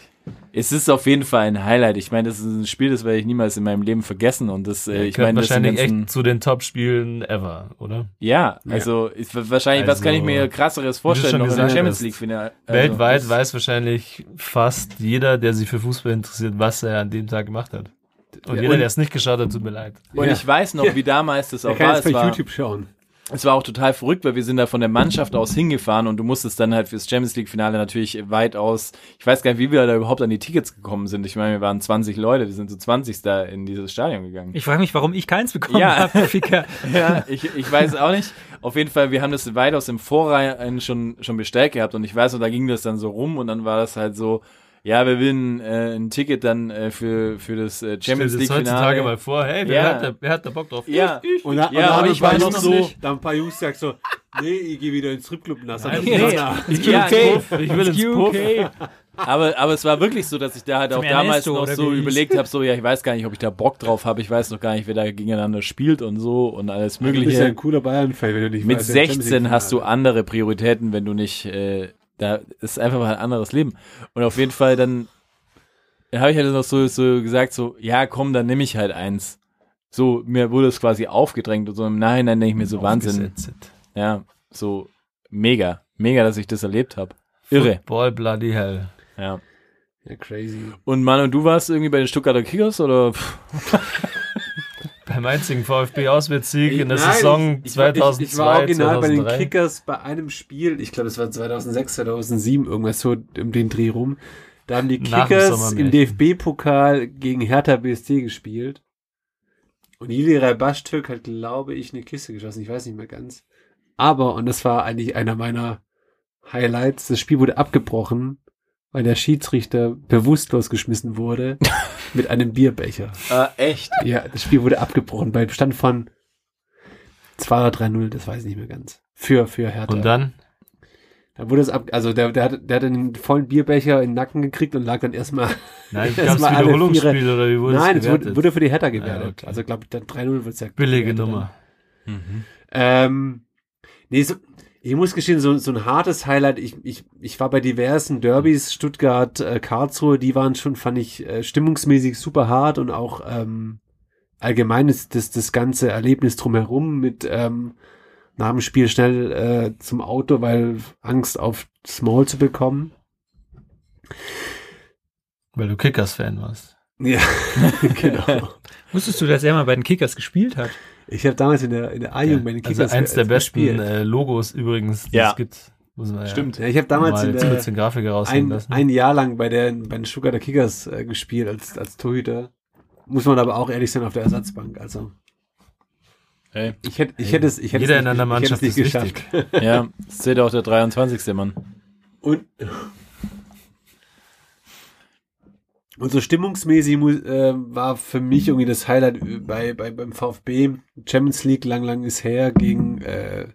Es ist auf jeden Fall ein Highlight. Ich meine, das ist ein Spiel, das werde ich niemals in meinem Leben vergessen. Und das, äh, ich meine, das wahrscheinlich ganzen, echt zu den Top-Spielen ever, oder? ja, also ist, wahrscheinlich, was kann ich Also, mir krasseres vorstellen noch in der Champions League Finale. Also, Weltweit das- weiß wahrscheinlich fast jeder, der sich für Fußball interessiert, was er an dem Tag gemacht hat. Und Ja, jeder, der es nicht geschaut hat, tut mir leid. Und Ja. ich weiß noch, wie damals das auch kann war. jetzt Es bei war, YouTube schauen. Es war auch total verrückt, weil wir sind da von der Mannschaft aus hingefahren und du musstest dann halt fürs Champions League Finale natürlich weit aus. Ich weiß gar nicht, wie wir da überhaupt an die Tickets gekommen sind. Ich meine, wir waren 20 Leute, wir sind zu 20 da in dieses Stadion gegangen. Ich frage mich, warum ich keins bekommen Ja. habe, Ficker. ja, ich, ich weiß auch nicht. Auf jeden Fall, wir haben das weitaus im Vorrein schon, schon bestellt gehabt und ich weiß noch, da ging das dann so rum und dann war das halt so, ja, wir will äh, ein Ticket dann äh, für, für das äh, Champions League das heutzutage Finale. mal vor, hey, wer, Ja. hat, da, wer hat da Bock drauf? Ja. Ich, ich. Und da, Ja, und da aber haben ich Jungs noch so, nicht. da haben ein paar Jungs gesagt so, nee, ich gehe wieder ins Stripclub und das hat Nein, nee. nee. Ja, Ja, okay. ich will ins Puff. Aber, aber es war wirklich so, dass ich da halt auch damals Ernesto, noch so überlegt habe, so, ja, ich weiß gar nicht, ob ich da Bock drauf habe, ich weiß noch gar nicht, wer da gegeneinander spielt und so und alles Du bist ja mögliche. ein cooler Bayern-Fan, wenn du nicht Mit weißt, wer Champions 16 League hast du Finale. andere Prioritäten, wenn du nicht, äh, da ist einfach mal ein anderes Leben. Und auf jeden Fall dann habe ich halt noch so, so gesagt, so, ja, komm, dann nehme ich halt eins. So, mir wurde es quasi aufgedrängt und so im Nachhinein denke ich mir so, Wahnsinn. Ja, so mega, mega, dass ich das erlebt habe. Irre. Football bloody hell. Ja. Ja, crazy. Und Manu, du warst irgendwie bei den Stuttgarter Kickers oder? Beim einzigen VfB-Auswärtssieg in der Nein, Saison ich, ich, war- 2002, ich, ich war original bei den 2003. Kickers bei einem Spiel, ich glaube, es war 2006, 2007, irgendwas so um den Dreh rum. Da haben die Kickers im DFB-Pokal gegen Hertha BSC gespielt. Und Iliray Bashtürk hat, glaube ich, eine Kiste geschossen. Ich weiß nicht mehr ganz. Aber, und das war eigentlich einer meiner Highlights, das Spiel wurde abgebrochen, weil der Schiedsrichter bewusstlos geschmissen wurde mit einem Bierbecher. äh, echt? Ja, das Spiel wurde abgebrochen bei Stand von 2 oder 3-0, das weiß ich nicht mehr ganz. Für, für Hertha. Und dann? Dann wurde es ab, also der, der, hat, der hat einen vollen Bierbecher in den Nacken gekriegt und lag dann erstmal. Nein, es war alle Wiederholungsspiel oder wie wurde Nein, es wurde, wurde für die Hertha gewertet. Ja, okay. Also glaube ich, dann 3-0 wird es ja. Billige Nummer. Mhm. Ähm, nee, so, Ich muss gestehen, so, so ein hartes Highlight, ich, ich, ich war bei diversen Derbys, Stuttgart, äh, Karlsruhe, die waren schon, fand ich, äh, stimmungsmäßig super hart und auch ähm, allgemein ist das, das ganze Erlebnis drumherum mit ähm, nach dem Spiel schnell äh, zum Auto, weil Angst auf Small zu bekommen. Weil du Kickers-Fan warst. Ja, genau. Wusstest du, dass er mal bei den Kickers gespielt hat? Ich habe damals in der, in der A-Jugend bei den Also Kickers eins der besten gespielt. äh, Logos übrigens, die Ja. es gibt. Muss man Stimmt. Ja, ich habe damals mal in der, Grafiker ein, lassen. ein Jahr lang bei, der, bei den Stuttgarter Kickers äh, gespielt als, als Torhüter. Muss man aber auch ehrlich sein auf der Ersatzbank. Also Hey. ich hätte, ich hätte es, ich hätte Jeder es in nicht, einer ich hätte es Mannschaft nicht ist geschafft. wichtig. Ja, das zählt auch der 23. Mann. Und, und so stimmungsmäßig mu- äh, war für mich irgendwie das Highlight bei, bei beim VfB Champions League lang lang ist her gegen äh,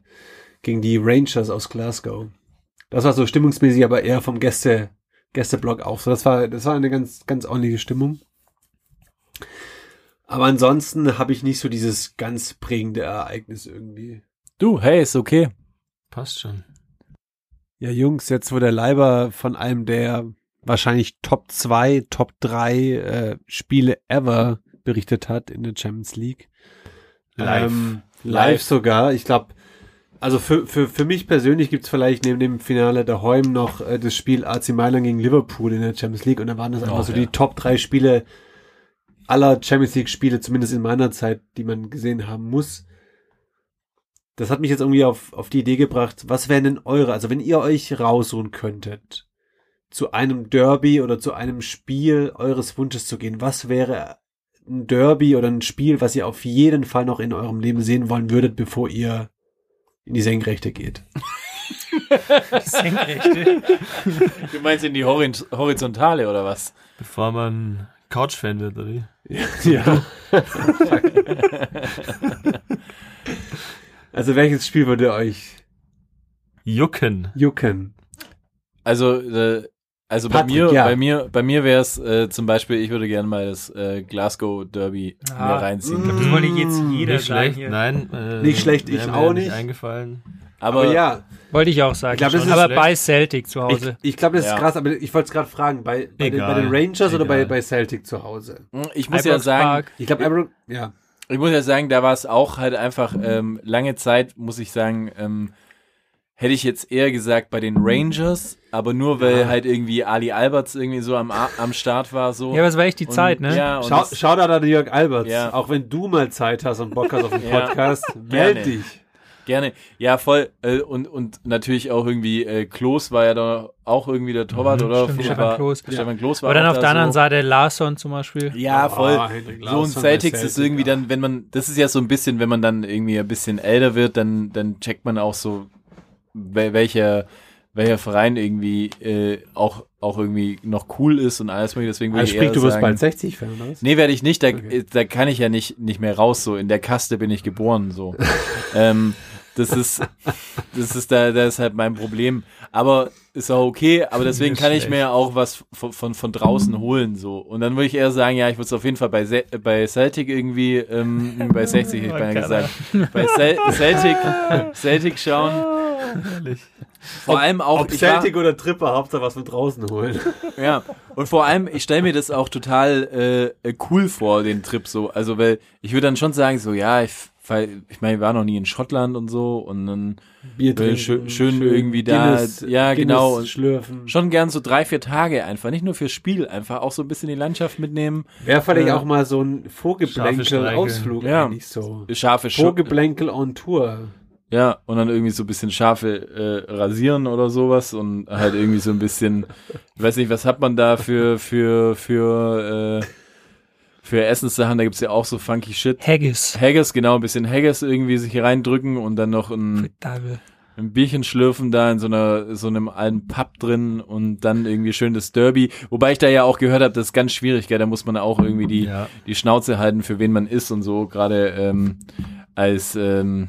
gegen die Rangers aus Glasgow. Das war so stimmungsmäßig, aber eher vom Gäste Gästeblock auch. So, das war das war eine ganz ganz ordentliche Stimmung. Aber ansonsten habe ich nicht so dieses ganz prägende Ereignis irgendwie. Du, hey, ist okay. Passt schon. Ja, Jungs, jetzt wo der Leiber von einem der wahrscheinlich Top 2, Top 3 äh, Spiele ever berichtet hat in der Champions League. Live. Ähm, live. Live. sogar. Ich glaube, also für, für, für mich persönlich gibt's vielleicht neben dem Finale daheim noch äh, das Spiel AC Mailand gegen Liverpool in der Champions League und da waren das einfach Oh, so ja. die Top 3 Spiele aller Champions League Spiele, zumindest in meiner Zeit, die man gesehen haben muss. Das hat mich jetzt irgendwie auf, auf die Idee gebracht, was wären denn eure, also wenn ihr euch raussuchen könntet, zu einem Derby oder zu einem Spiel eures Wunsches zu gehen, was wäre ein Derby oder ein Spiel, was ihr auf jeden Fall noch in eurem Leben sehen wollen würdet, bevor ihr in die Senkrechte geht? Senkrechte. Du meinst in die Horizontale oder was? Bevor man Couch-Fan wird, oder wie? Ja. also welches Spiel würde euch Jucken. jucken? Also, äh, also bei Patrick, mir, ja. bei mir, bei mir wäre es äh, zum Beispiel, ich würde gerne mal das äh, Glasgow Derby Ah, mir reinziehen. Das wollte jetzt jeder Nicht schlecht, hier. nein. Äh, Nicht schlecht, ich auch nicht eingefallen. Aber, Aber ja, Wollte ich auch sagen. Ich glaub, das schon. ist aber schlecht. bei Celtic zu ich, Hause. ich glaube, das ist Ja. krass, aber ich wollte es gerade fragen, bei, bei, den, bei Egal, den Rangers oder bei, egal. bei Celtic zu Hause? ich muss ja Ibrox sagen, Park. Ich glaube, Ibrox, ja. ich muss ja sagen, da war es auch halt einfach ähm, lange Zeit, muss ich sagen, ähm, hätte ich jetzt eher gesagt bei den Rangers, aber nur weil Ja. halt irgendwie Ali Alberts irgendwie so am, am Start war so. Ja, aber es war echt die Und- Zeit, ne? Ja, Schau, schau da an Jörg Alberts. Ja. Auch wenn du mal Zeit hast und Bock hast auf den Ja. Podcast, meld Gerne. dich. Gerne. Ja, voll. Äh, und, und natürlich auch irgendwie, äh, Klos war ja da auch irgendwie der Torwart, oder? stimmt, War- Stefan Klos. Stefan Klos war Aber dann auf da der anderen so. Seite Larson zum Beispiel. Ja, voll. Ah, Hendrik so ein Larsson Celtics ist irgendwie ja. dann, wenn man, das ist ja so ein bisschen, wenn man dann irgendwie ein bisschen älter wird, dann, dann checkt man auch so, welcher, welcher Verein irgendwie äh, auch, auch irgendwie noch cool ist und alles mögliche. Deswegen würde Also ich sprich, eher du wirst sagen, bald 60 Fan, oder? Nee, werde ich nicht. Da, Okay. da kann ich ja nicht, nicht mehr raus. So in der Kaste bin ich geboren. So, ähm, das ist, das ist da, das ist halt mein Problem. Aber ist auch okay. Aber deswegen kann ich mir auch was von, von, von draußen holen. So und dann würde ich eher sagen, ja, ich würde es auf jeden Fall bei Se bei Celtic irgendwie, ähm, bei 60 hätte ich beinahe gesagt, bei Cel Celtic, Celtic schauen. Ehrlich. Vor allem auch, Ob ich war- Celtic oder Tripper, Hauptsache was mit draußen holen. Ja, und vor allem, ich stelle mir das auch total äh, cool vor, den Trip so. Also, weil ich würde dann schon sagen, so, ja, ich, weil, ich meine, ich war noch nie in Schottland und so und dann Bier Äh, schön- schön irgendwie da- ja, genau. Und schlürfen. schon gern so drei, vier Tage einfach, nicht nur fürs Spiel, einfach auch so ein bisschen die Landschaft mitnehmen. Wäre vielleicht Äh, auch mal so ein Scharfe Vorgeblänkel-Ausflug Ja. eigentlich so. Scharfe Vorgeblänkel on Tour. Ja, und dann irgendwie so ein bisschen Schafe äh, rasieren oder sowas und halt irgendwie so ein bisschen, ich weiß nicht, was hat man da für, für, für, äh, für Essenssachen, da gibt's ja auch so funky Shit. Haggis. Haggis, genau, ein bisschen Haggis irgendwie sich reindrücken und dann noch ein, ein Bierchen schlürfen da in so einer so einem alten Pub drin und dann irgendwie schön das Derby. Wobei ich da ja auch gehört habe, das ist ganz schwierig, gell? da muss man auch irgendwie die, Ja. die Schnauze halten, für wen man ist und so, gerade ähm, als ähm,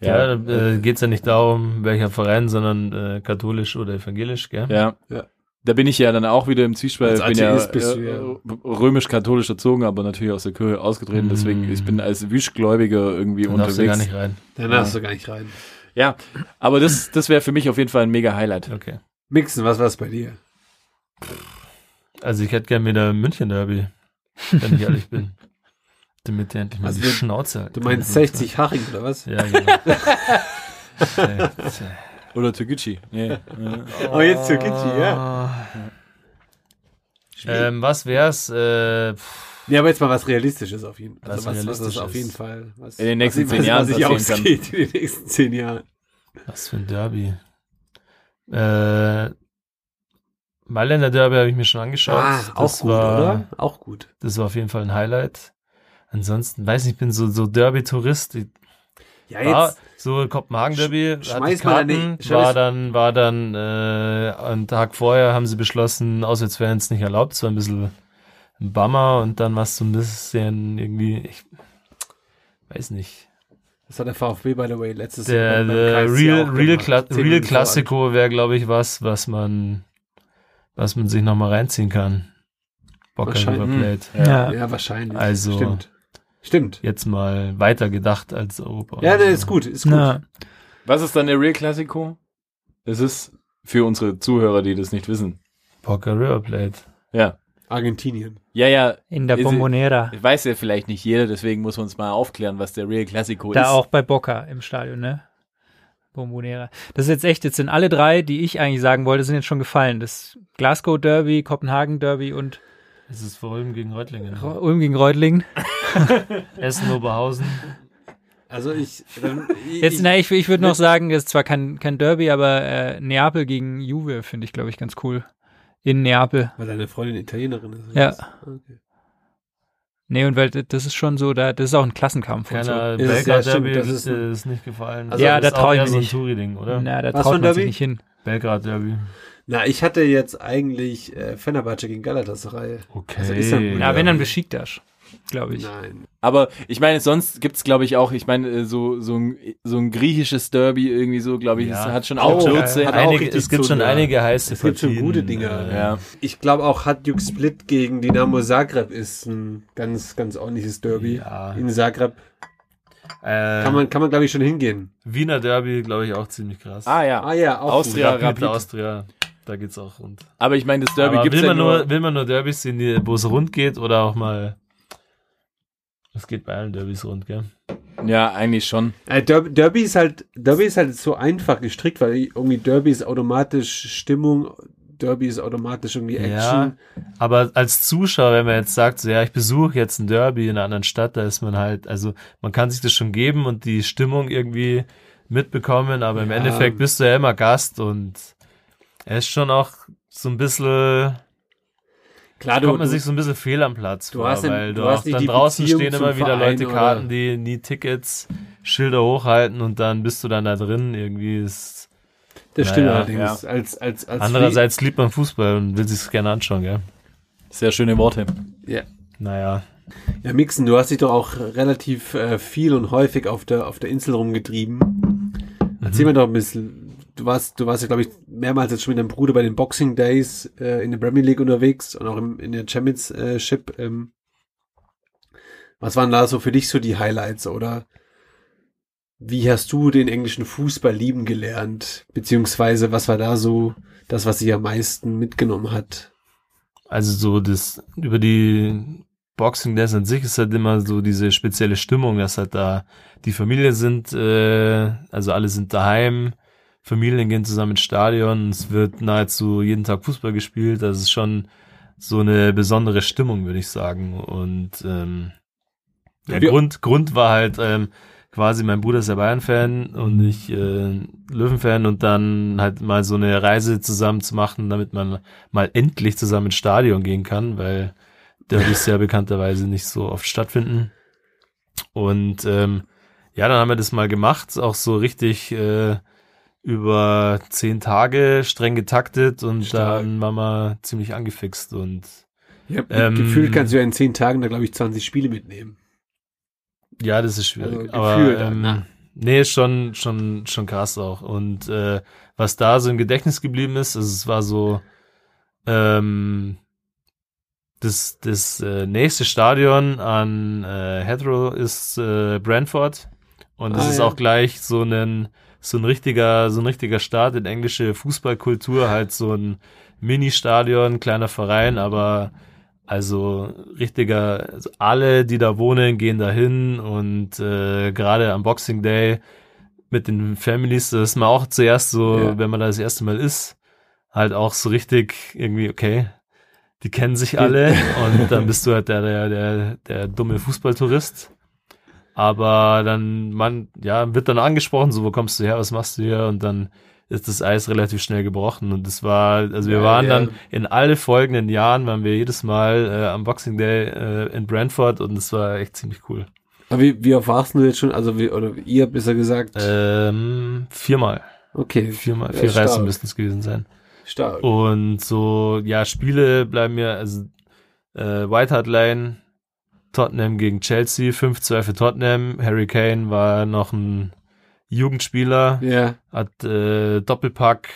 Ja, da äh, geht's ja nicht darum, welcher Verein, sondern äh, katholisch oder evangelisch, gell? Ja. Ja. Da bin ich ja dann auch wieder im Zwiespalt. Als Ich bin ja, bist du äh, römisch-katholisch erzogen, aber natürlich aus der Kirche ausgetreten. Mm. Deswegen, ich bin als Wischgläubiger irgendwie Da darfst du unterwegs. gar nicht rein. Dann darfst du gar nicht rein. Ja, aber das, das wäre für mich auf jeden Fall ein mega Highlight. Okay. Mixen, was war's bei dir? Also ich hätte gerne wieder München Derby, wenn ich ehrlich bin. Damit der endlich mal Also die Schnauze hat. Du meinst 60 Haching oder was? Ja, genau. Oder Toguchi. Nee. Ja. Oh, jetzt Türkgücü, ja. Ähm, was wär's? Äh, Nee, aber jetzt mal was Realistisches auf jeden Fall. Was Also was, was ist Realistisches. auf jeden Fall. Was, In den nächsten was, zehn was, Jahren Was sich ausgeht in den nächsten zehn Jahren. was für ein Derby. Äh, Mailänder Derby habe ich mir schon angeschaut. Ah, auch das gut, war, oder? Auch gut. Das war auf jeden Fall ein Highlight. Ansonsten, weiß nicht, ich bin so, so Derby-Tourist. Ja, war so Kopenhagen Derby, Sch- hatte ich schmeiß mal Karten, schmeiß- war dann, war dann, äh, einen Tag vorher haben sie beschlossen, Auswärtsfans nicht erlaubt. War ein bisschen ein Bummer und dann war es so ein bisschen irgendwie, ich weiß nicht. Das hat der VfB, by the way, letztes Der, beim der Real, Real, Zehn Real Classico wäre, glaube ich, was, was man, was man sich nochmal reinziehen kann. Wahrscheinlich. River Plate. vor Ort. Ja. Ja, wahrscheinlich. Also- Stimmt. Stimmt. Jetzt mal weiter gedacht als Europa. Ja, nee, so. ist gut, ist gut. Na, Was ist dann der Real Classico? Das ist für unsere Zuhörer, die das nicht wissen. Boca River Plate. Ja. Argentinien. Ja, ja. in der Ist- Bombonera. Weiß ja vielleicht nicht jeder, deswegen muss man uns mal aufklären, was der Real Classico Da ist. auch bei Boca im Stadion, ne? Bombonera. Das ist jetzt echt, jetzt sind alle drei, die ich eigentlich sagen wollte, sind jetzt schon gefallen. Das Glasgow Derby, Kopenhagen Derby und Es ist vor allem gegen Reutlingen. Ulm gegen Reutlingen. Essen, Oberhausen. Also ich, dann, ich, Jetzt, na, ich, ich würde noch sagen, das ist zwar kein, kein Derby, aber äh, Neapel gegen Juve finde ich, glaube ich, ganz cool. In Neapel. weil deine Freundin Italienerin ist. Ja. Okay. Nee, und weil das ist schon so, da, das ist auch ein Klassenkampf und so. Keiner Ist es- Belgrad ja, stimmt, Derby das ist, ist ein- ist nicht gefallen. Also Ja, das da ist auch trau ich mich so ein nicht. Touri-Ding, oder? Na, da Was traut man sich nicht hin. Belgrad Derby. Na, ich hatte jetzt eigentlich äh, Fenerbahce gegen Galatasaray. Okay. Also Istanbul. Na, wenn dann Besiktas, glaube ich. Nein. Aber ich meine, sonst gibt's glaube ich, auch, ich meine, äh, so, so, ein, so ein griechisches Derby irgendwie so, glaube ich, Ja. es hat schon Auch, auch hat auch einige, richtig es gibt schon einige heiße es gibt schon Partien, gute Dinger. äh, Ja. Ich glaube auch Hajduk Split gegen Dynamo Zagreb ist ein ganz, ganz ordentliches Derby. Ja. In Zagreb Äh, kann man, kann man glaube ich schon hingehen. Wiener Derby, glaube ich, auch ziemlich krass. Ah ja. Ah ja, auch Austria, Rapid. Austria, da geht's auch rund. Aber ich meine, das Derby Aber gibt's will ja man nur, nur, will man nur Derbys sehen, wo es rund geht oder auch mal es geht bei allen Derbys rund, gell? Ja, eigentlich schon. Äh, Derby, Derby ist halt, Derby ist halt so einfach gestrickt, weil irgendwie Derby ist automatisch Stimmung, Derby ist automatisch irgendwie Action. Ja, aber als Zuschauer, wenn man jetzt sagt, so, ja, ich besuche jetzt ein Derby in einer anderen Stadt, da ist man halt, also man kann sich das schon geben und die Stimmung irgendwie mitbekommen, aber im Ja. Endeffekt bist du ja immer Gast und er ist schon auch so ein bisschen, Klar, kommt man sich so ein bisschen fehl am Platz du vor, hast den- weil du, du hast dann draußen Beziehung stehen immer wieder Verein Leute oder- Karten, die nie Tickets, Schilder hochhalten und dann bist du dann da drin, irgendwie ist, das stimmt Naja, allerdings. Als, als, als andererseits liebt man Fußball und will sich's gerne anschauen, gell? Sehr schöne Worte. Ja. Naja, Ja, Mixen, du hast dich doch auch relativ äh, viel und häufig auf der, auf der Insel rumgetrieben. Erzähl mir doch ein bisschen. Du warst, du warst ja, glaube ich, mehrmals jetzt schon mit deinem Bruder bei den Boxing Days äh, in der Premier League unterwegs und auch im, in der Championship. Ähm. Was waren da so für dich so die Highlights oder wie hast du den englischen Fußball lieben gelernt? Beziehungsweise was war da so das, was dich am meisten mitgenommen hat? Also so das über die Boxing Days an sich ist halt immer so diese spezielle Stimmung, dass halt da die Familie sind, äh, also alle sind daheim, Familien gehen zusammen ins Stadion, es wird nahezu jeden Tag Fußball gespielt, das ist schon so eine besondere Stimmung, würde ich sagen. Und ähm, der Wir- Grund, Grund war halt ähm, quasi, mein Bruder ist ja Bayern-Fan und ich äh, Löwen-Fan und dann halt mal so eine Reise zusammen zu machen, damit man mal endlich zusammen ins Stadion gehen kann, weil Derbys ja bekannterweise nicht so oft stattfinden. Und ähm, ja, dann haben wir das mal gemacht, auch so richtig äh, über zehn Tage streng getaktet und Stark. dann waren wir ziemlich angefixt und Ja, Ähm, gefühlt kannst du ja in zehn Tagen da, glaube ich, 20 Spiele mitnehmen. Ja, das ist schwierig. Also aber ähm, nee, schon, schon, schon krass auch. Und äh, was da so im Gedächtnis geblieben ist, also es war so ähm, das, das äh, nächste Stadion an äh, Heathrow ist äh, Brentford. Und es Ah, ist ja. auch gleich so ein so ein richtiger, so ein richtiger Start in englische Fußballkultur, halt so ein Mini-Stadion, kleiner Verein, aber also richtiger, also alle, die da wohnen, gehen da hin und äh, gerade am Boxing Day mit den Families, das ist man auch zuerst so, Ja. wenn man da das erste Mal ist, halt auch so richtig irgendwie, okay, die kennen sich alle und dann bist du halt der, der, der, der dumme Fußballtourist. Aber dann, man, ja, wird dann angesprochen, so, wo kommst du her, was machst du hier? Und dann ist das Eis relativ schnell gebrochen. Und das war, also wir Ja, waren ja. dann in alle folgenden Jahren, waren wir jedes Mal äh, am Boxing Day äh, in Brentford und das war echt ziemlich cool. Aber wie, wie oft warst du jetzt schon? Also wie, oder ihr besser gesagt? Ähm, viermal. okay, Viermal, Ja, vier Reisen stark. müssten es gewesen sein. stark. Und so, ja, Spiele bleiben mir, also äh, White Hart Lane, Tottenham gegen Chelsea, 5-2 für Tottenham. Harry Kane war noch ein Jugendspieler, Ja, hat äh, Doppelpack,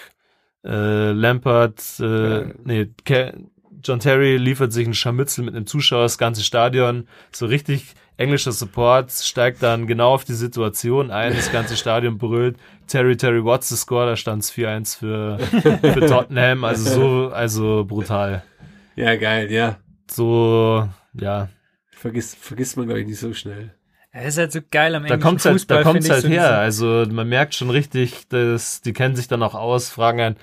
äh, Lampard, äh, Ja. nee, Ke John Terry liefert sich einen Scharmützel mit einem Zuschauer, das ganze Stadion, so richtig englischer Support, steigt dann genau auf die Situation ein, das ganze Stadion brüllt, Terry, Terry, what's the score? Da stand es 4-1 für, für Tottenham, also so, also brutal. ja, geil, ja. So, ja, Vergisst, vergisst man, glaube ich, nicht so schnell. Das ist halt so geil am da englischen kommt's halt, Fußball. da kommt's finde ich, halt so her. Also man merkt schon richtig, dass die kennen sich dann auch aus, fragen einen,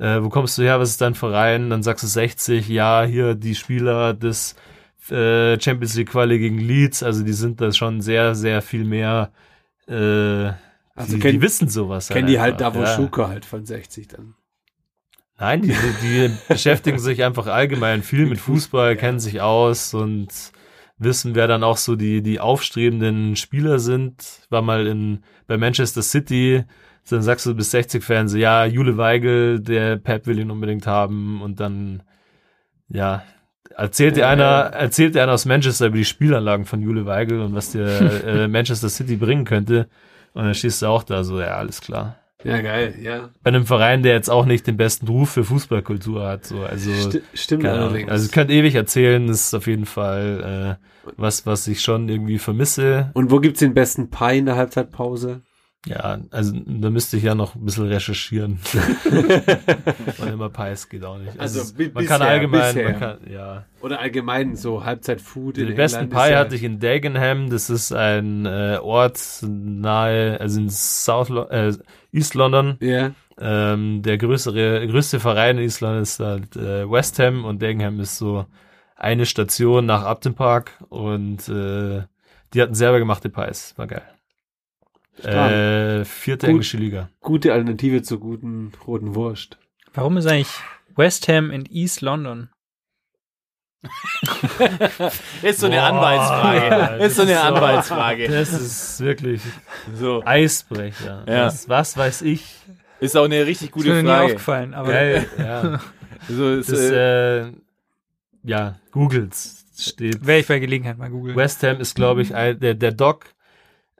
äh, wo kommst du her, was ist dein Verein? Dann sagst du 60, ja, hier die Spieler des äh, Champions League Quali gegen Leeds, also die sind da schon sehr, sehr viel mehr, äh, Also die, kenn- die wissen sowas. Kennen die halt Davos ja. Schuka halt von 60 dann. Nein, die, die, die beschäftigen sich einfach allgemein viel mit Fußball, kennen sich aus und wissen, wer dann auch so die, die aufstrebenden Spieler sind. War mal in, bei Manchester City, dann sagst du bis 60 Fans, so, ja, Jule Weigel, der Pep will ihn unbedingt haben und dann, ja, erzählt dir einer, erzählt dir einer aus Manchester über die Spielanlagen von Jule Weigel und was dir äh, Manchester City bringen könnte. Und dann stehst du auch da so, ja, alles klar Ja, geil, ja. bei einem Verein, der jetzt auch nicht den besten Ruf für Fußballkultur hat. So, also, Sti stimmt allerdings. also ich könnte ewig erzählen, das ist auf jeden Fall äh, was, was ich schon irgendwie vermisse. Und wo gibt's den besten Pie in der Halbzeitpause? Ja, also da müsste ich ja noch ein bisschen recherchieren. Und immer Pies geht auch nicht. Also, bi- man kann bisher, allgemein, bisher. man kann, ja. Oder allgemein so Halbzeitfood in Den besten Pie ja- hatte ich in Dagenham, das ist ein äh, Ort nahe, also in South äh, East London. Ja, Ähm, der größere, größte Verein in Island ist halt äh, West Ham und Dagenham ist so eine Station nach Upton Park und äh, die hatten selber gemachte Pies. War geil. Äh, vierte Gut. englische Liga. gute Alternative zur guten roten Wurst. Warum ist eigentlich West Ham in East London? Ist so eine Boah, Anwaltsfrage. Ist so eine das ist so- Anwaltsfrage. Das ist wirklich So. Eisbrecher. Ja. Was, was weiß ich? Ist auch eine richtig Ist gute mir nie Frage. aufgefallen, aber Geil. Ja. So, ist, Das, äh, äh, ja, googles steht. werde ich bei Gelegenheit mal googeln. West Ham ist, glaube ich, ein, der, der Dock,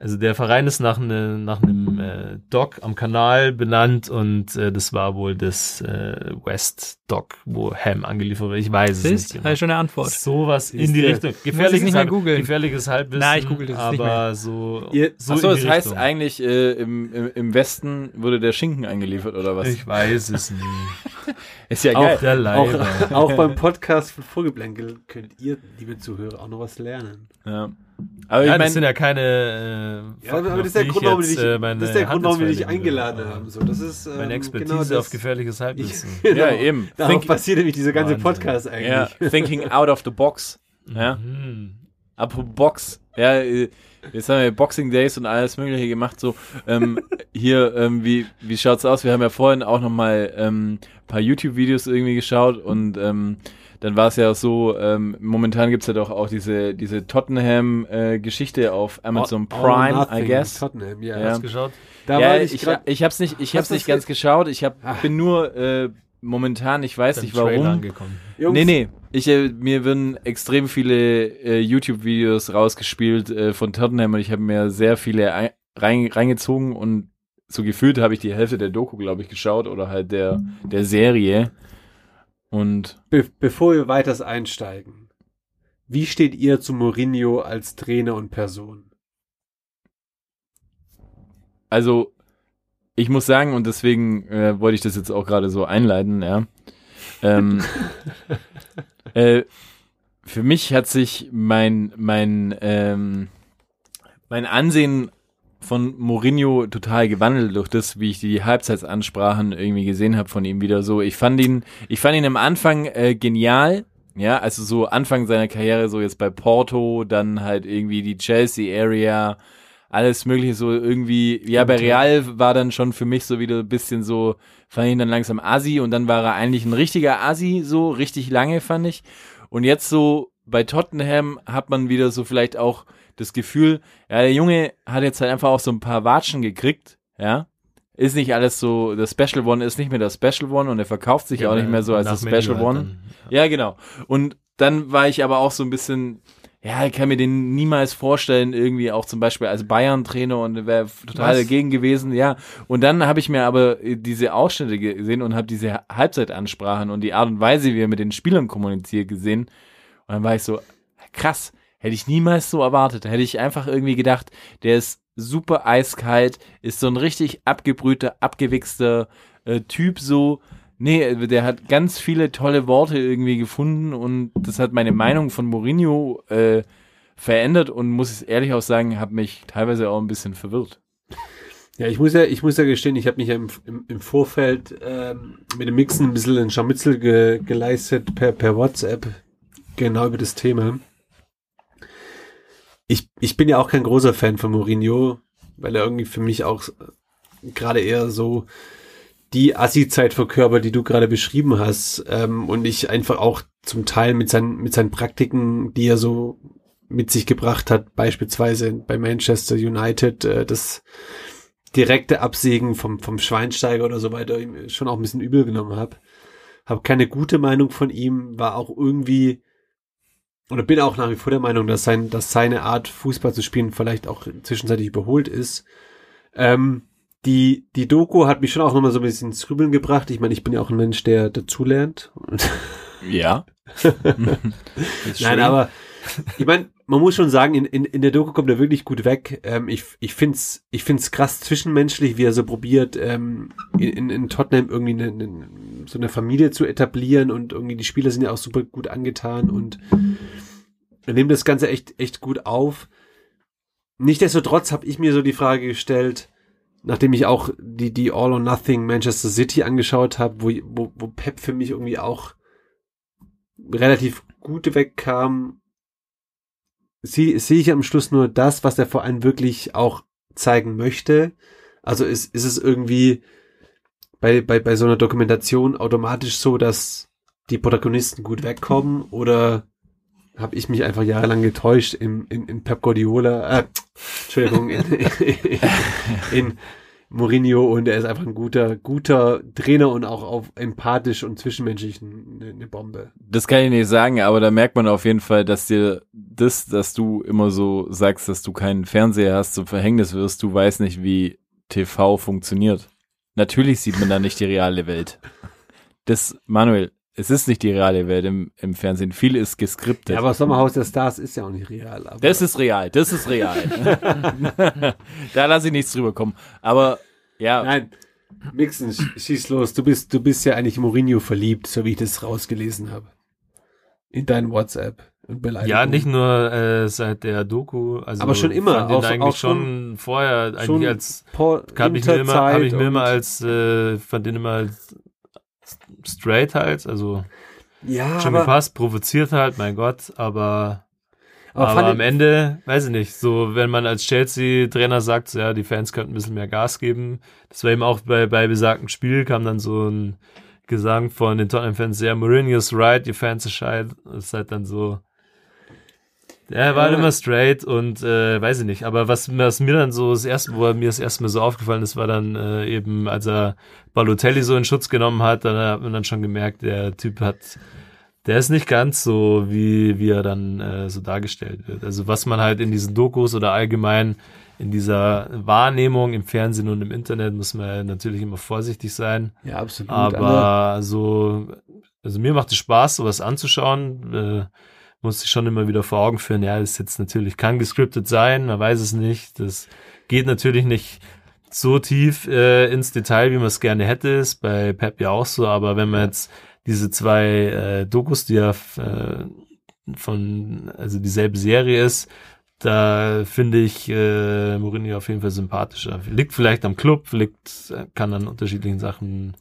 also der Verein ist nach, ne, nach einem äh, Dock am Kanal benannt und äh, das war wohl das äh, West Dock, wo Ham angeliefert wird. Ich weiß es Siehst, nicht habe ich schon eine Antwort. Sowas in die Richtung. nicht Gefährliches, mehr Halb, googeln. gefährliches Halbwissen. Nein, ich google das aber nicht mehr. so, Ihr- so Achso, das heißt Richtung. eigentlich, äh, im, im, im Westen wurde der Schinken eingeliefert oder was? Ich weiß es nicht. ist ja Auch- geil. Der Leiber. Auch, auch beim Podcast von Vorgeblänkel könnt ihr, liebe Zuhörer, auch noch was lernen. Ja. Aber ja, ich das sind ja keine. Äh, Ja, aber das ist der Grund, warum wir dich, äh, das ist der Grund, warum wir dich eingeladen will. haben. So, das ist ähm, Meine Expertise genau das. auf gefährliches Halbwissen. Genau. ja, eben. Darauf Think, basiert nämlich dieser ganze Wahnsinn. Podcast eigentlich. ja, thinking out of the box. Ja. Mhm. Apropos Box. Ja, äh, jetzt haben wir Boxing Days und alles Mögliche gemacht. So, ähm, hier, ähm, wie, wie schaut's aus? Wir haben ja vorhin auch noch mal ähm, paar YouTube-Videos irgendwie geschaut und ähm, dann war es ja so, ähm, momentan gibt's ja doch auch diese, diese Tottenham-Geschichte auf Amazon All- all Prime, nothing, I guess. Tottenham, ja. Ja. Hast du geschaut? Da ja, war ich, ich ich, hab's nicht, ich hab's nicht ganz ge- geschaut. Ich hab, Ach. bin nur äh, momentan, ich weiß nicht warum. angekommen. Jungs, Nee, nee. Ich, äh, mir werden extrem viele äh, YouTube-Videos rausgespielt äh, von Tottenham und ich habe mir sehr viele ein, rein, reingezogen und so gefühlt habe ich die Hälfte der Doku, glaube ich, geschaut oder halt der, der Serie. Und Be bevor wir weiters einsteigen, wie steht ihr zu Mourinho als Trainer und Person? also ich muss sagen, und deswegen äh, wollte ich das jetzt auch gerade so einleiten, ja. Ähm, äh, für mich hat sich mein, mein, ähm, mein Ansehen von Mourinho total gewandelt durch das, wie ich die Halbzeitsansprachen irgendwie gesehen habe von ihm wieder so. Ich fand ihn, ich fand ihn am Anfang äh, genial, ja, also so Anfang seiner Karriere, so jetzt bei Porto, dann halt irgendwie die Chelsea Area, alles mögliche so irgendwie, ja, bei Real war dann schon für mich so wieder ein bisschen so, fand ihn dann langsam Asi und dann war er eigentlich ein richtiger Asi, so richtig lange fand ich. Und jetzt so bei Tottenham hat man wieder so vielleicht auch das Gefühl, ja, der Junge hat jetzt halt einfach auch so ein paar Watschen gekriegt, ja. Ist nicht alles so, das Special One ist nicht mehr das Special One und er verkauft sich auch nicht mehr so als das Special One. Dann, Ja, genau. Und dann war ich aber auch so ein bisschen, ja, ich kann mir den niemals vorstellen, irgendwie auch zum Beispiel als Bayern-Trainer und wäre total Was? dagegen gewesen, ja. Und dann habe ich mir aber diese Ausschnitte gesehen und habe diese Halbzeitansprachen und die Art und Weise, wie er mit den Spielern kommuniziert, gesehen. Und dann war ich so, krass, hätte ich niemals so erwartet. Hätte ich einfach irgendwie gedacht, der ist super eiskalt, ist so ein richtig abgebrühter, abgewichster äh, Typ so. Nee, der hat ganz viele tolle Worte irgendwie gefunden und das hat meine Meinung von Mourinho äh, verändert und muss ich ehrlich auch sagen, hat mich teilweise auch ein bisschen verwirrt. Ja, ich muss ja, ich muss ja gestehen, ich habe mich ja im, im, im Vorfeld ähm, mit dem Mixen ein bisschen ein Scharmützel ge, geleistet per, per WhatsApp, genau über das Thema. Ich, ich bin ja auch kein großer Fan von Mourinho, weil er irgendwie für mich auch gerade eher so die Assi-Zeit verkörpert, die du gerade beschrieben hast, ähm, und ich einfach auch zum Teil mit seinen, mit seinen Praktiken, die er so mit sich gebracht hat, beispielsweise bei Manchester United, äh, das direkte Absägen vom, vom Schweinsteiger oder so weiter schon auch ein bisschen übel genommen habe. Habe keine gute Meinung von ihm, war auch irgendwie oder bin auch nach wie vor der Meinung, dass, sein, dass seine Art, Fußball zu spielen, vielleicht auch zwischenzeitlich überholt ist. Ähm, die, die Doku hat mich schon auch nochmal so ein bisschen ins Grübeln gebracht. Ich meine, ich bin ja auch ein Mensch, der dazulernt. Ja. Nein, aber ich meine, man muss schon sagen, in, in, in der Doku kommt er wirklich gut weg. Ähm, ich ich find's ich find's krass zwischenmenschlich, wie er so probiert, ähm, in, in, Tottenham irgendwie eine, eine, so eine Familie zu etablieren und irgendwie die Spieler sind ja auch super gut angetan und nimmt das Ganze echt echt gut auf. Nichtsdestotrotz habe ich mir so die Frage gestellt, nachdem ich auch die die All or Nothing Manchester City angeschaut habe, wo, wo wo Pep für mich irgendwie auch relativ gut wegkam, sehe sehe ich am Schluss nur das, was der Verein wirklich auch zeigen möchte. Also ist, ist es irgendwie bei, bei, bei so einer Dokumentation automatisch so, dass die Protagonisten gut wegkommen oder habe ich mich einfach jahrelang getäuscht in, in, in Pep Guardiola, äh, Entschuldigung, in, in, in Mourinho und er ist einfach ein guter, guter Trainer und auch auf empathisch und zwischenmenschlich eine, eine Bombe. Das kann ich nicht sagen, aber da merkt man auf jeden Fall, dass dir das, dass du immer so sagst, dass du keinen Fernseher hast, zum Verhängnis wirst. Du weißt nicht, wie TV funktioniert. Natürlich sieht man da nicht die reale Welt. Das, Manuel, es ist nicht die reale Welt im, im Fernsehen. Viel ist geskriptet. Ja, aber Sommerhaus der Stars ist ja auch nicht real. Aber das ist real, das ist real. da lasse ich nichts drüber kommen. Aber ja, Nein, Mixen, sch- schieß los. Du bist, du bist ja eigentlich Mourinho verliebt, so wie ich das rausgelesen habe. In dein WhatsApp und Beleidigung. Ja, nicht nur äh, seit der Doku, also Aber schon immer, fand ihn auch- eigentlich auch schon vorher eigentlich schon als habe ich mir immer habe ich mir immer als äh, fand den immer als straight halt, also ja, schon aber, provoziert halt, mein Gott, aber aber, aber, am Ende, weiß ich nicht, so wenn man als Chelsea-Trainer sagt, so, ja, die Fans könnten ein bisschen mehr Gas geben, das war eben auch bei, bei besagtem Spiel, kam dann so ein Gesang von den Tottenham-Fans, ja, Mourinho's right, your fans are shy, das ist halt dann so, er war Ja. immer straight und äh, weiß ich nicht, aber was, was mir dann so das erste, wo er mir das erste Mal so aufgefallen ist, war dann äh, eben, als er Balotelli so in Schutz genommen hat, dann hat man dann schon gemerkt, der Typ hat, der ist nicht ganz so, wie, wie er dann äh, so dargestellt wird. Also was man halt in diesen Dokus oder allgemein in dieser Wahrnehmung im Fernsehen und im Internet muss man natürlich immer vorsichtig sein. ja, absolut. Aber so, also mir macht es Spaß, sowas anzuschauen. Äh, muss ich schon immer wieder vor Augen führen, ja, das ist jetzt natürlich, kann gescriptet sein, man weiß es nicht. Das geht natürlich nicht so tief äh, ins Detail, wie man es gerne hätte, ist bei Pep ja auch so, aber wenn man jetzt diese zwei äh, Dokus, die ja äh, von, also dieselbe Serie ist, da finde ich äh, Mourinho auf jeden Fall sympathischer. Liegt vielleicht am Club, liegt, kann an unterschiedlichen Sachen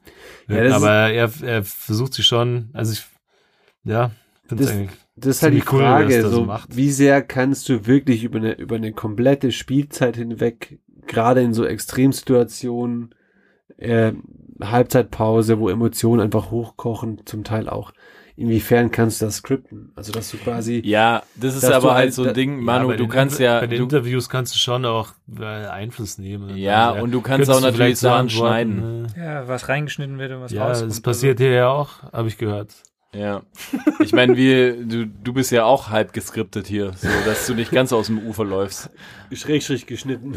ist- aber er, er versucht sich schon, also ich, ja, finde es eigentlich Das ist halt die cool, Frage, das so, macht. wie sehr kannst du wirklich über eine, über eine komplette Spielzeit hinweg, gerade in so Extremsituationen, äh, Halbzeitpause, wo Emotionen einfach hochkochen, zum Teil auch, inwiefern kannst du das skripten? Also, dass du quasi, Ja, das ist aber halt halt so ein da- Ding, Ja, Manu, bei du kannst ja, Bei den du, Interviews kannst du schon auch äh, Einfluss nehmen. ja, Also, und du kannst könntest auch du natürlich Sachen schneiden. Ja, was reingeschnitten wird und was Ja, rauskommt. das passiert hier ja auch, habe ich gehört. Ja. Ich meine, wir, du, du bist ja auch halb geskriptet hier, so dass du nicht ganz aus dem Ufer läufst. schrägstrich geschnitten.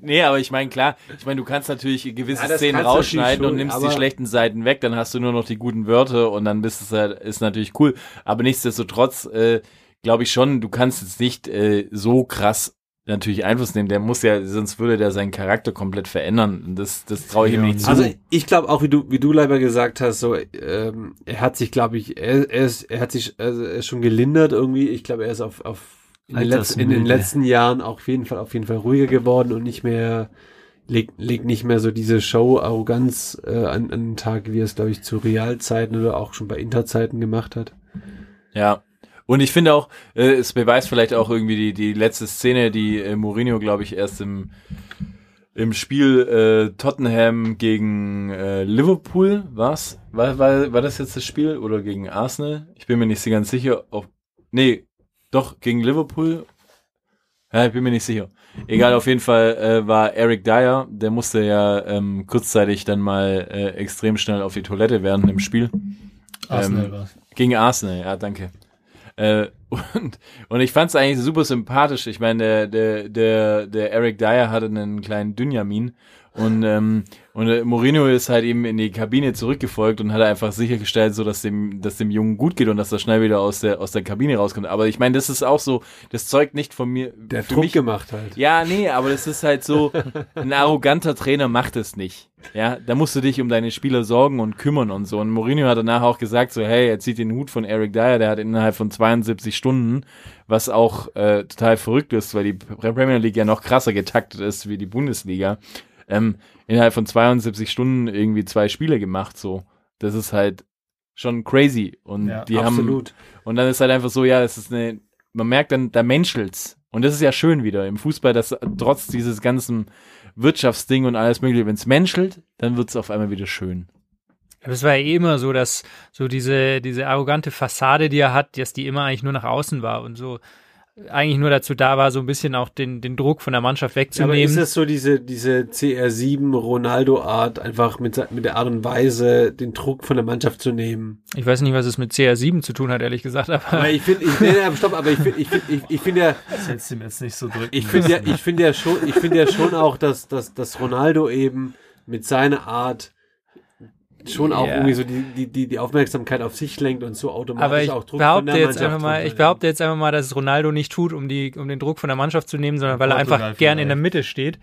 nee, aber ich meine, klar, ich meine, du kannst natürlich gewisse Ja, Szenen rausschneiden und nimmst die schlechten Seiten weg, dann hast du nur noch die guten Wörter und dann bist es halt, ist natürlich cool. Aber nichtsdestotrotz, äh, glaube ich schon, du kannst jetzt nicht äh, so krass natürlich Einfluss nehmen. Der muss ja, sonst würde der seinen Charakter komplett verändern. Das, das traue ich ihm Ja, nicht und zu. Also ich glaube auch, wie du, wie du leider gesagt hast, so ähm, er hat sich, glaube ich, er, er, ist, er hat sich also er ist schon gelindert irgendwie. Ich glaube, er ist auf, auf in, den letzten, in den letzten Jahren auch auf jeden Fall auf jeden Fall ruhiger geworden und nicht mehr legt, legt nicht mehr so diese Show-Arroganz äh, an, an den Tag, wie er es, glaube ich, zu Realzeiten oder auch schon bei Interzeiten gemacht hat. Ja. Und ich finde auch, äh, es beweist vielleicht auch irgendwie die, die letzte Szene, die äh, Mourinho, glaube ich, erst im, im Spiel äh, Tottenham gegen äh, Liverpool war's? War, war, war das jetzt das Spiel oder gegen Arsenal? Ich bin mir nicht so ganz sicher. Ob, nee, doch, gegen Liverpool. Ja, ich bin mir nicht sicher. Egal, auf jeden Fall äh, war Eric Dyer, der musste ja ähm, kurzzeitig dann mal äh, extrem schnell auf die Toilette während dem Spiel. Arsenal Ähm, war's. Gegen Arsenal, ja, danke. Äh, und, und ich fand es eigentlich super sympathisch. Ich meine, der, der, der, der Eric Dyer hatte einen kleinen Dynjamin und, ähm, und äh, Mourinho ist halt eben in die Kabine zurückgefolgt und hat einfach sichergestellt, so dass dem, dass dem Jungen gut geht und dass er schnell wieder aus der, aus der Kabine rauskommt. Aber ich meine, das ist auch so, das zeugt nicht von mir. Der für Druck mich, gemacht halt. ja, nee, aber das ist halt so, ein arroganter Trainer macht es nicht. Ja, da musst du dich um deine Spieler sorgen und kümmern und so. Und Mourinho hat danach auch gesagt, so, hey, er zieht den Hut von Eric Dyer, der hat innerhalb von 72 Stunden, was auch äh, total verrückt ist, weil die Premier League ja noch krasser getaktet ist wie die Bundesliga, ähm, innerhalb von 72 Stunden irgendwie zwei Spiele gemacht, so. Das ist halt schon crazy. Und Ja, die haben, Absolut. und dann ist halt einfach so, ja, es ist eine, man merkt dann, da menschelt's. Und das ist ja schön wieder im Fußball, dass trotz dieses ganzen Wirtschaftsding und alles mögliche, wenn es menschelt, dann wird's auf einmal wieder schön. Aber es war ja eh immer so, dass so diese, diese arrogante Fassade, die er hat, dass die immer eigentlich nur nach außen war und so eigentlich nur dazu da war, so ein bisschen auch den, den Druck von der Mannschaft Ja, aber wegzunehmen. ist es so diese, diese CR7 Ronaldo-Art, einfach mit, mit der Art und Weise den Druck von der Mannschaft zu nehmen? ich weiß nicht, was es mit CR7 zu tun hat, ehrlich gesagt, aber Aber ich finde, ich, nee, nee, stopp, aber ich finde, ich finde, ich, ich finde ja, Das hättest du mir jetzt nicht so drücken ich finde ja, ich finde ja schon, ich finde ja schon auch, dass, dass, dass Ronaldo eben mit seiner Art schon auch Ja. irgendwie so die, die, die, die Aufmerksamkeit auf sich lenkt und so automatisch Aber ich auch Druck von behaupte der jetzt Mannschaft einfach mal, ich behaupte jetzt einfach mal, dass es Ronaldo nicht tut, um die, um den Druck von der Mannschaft zu nehmen, sondern weil er einfach gern in der. Mitte steht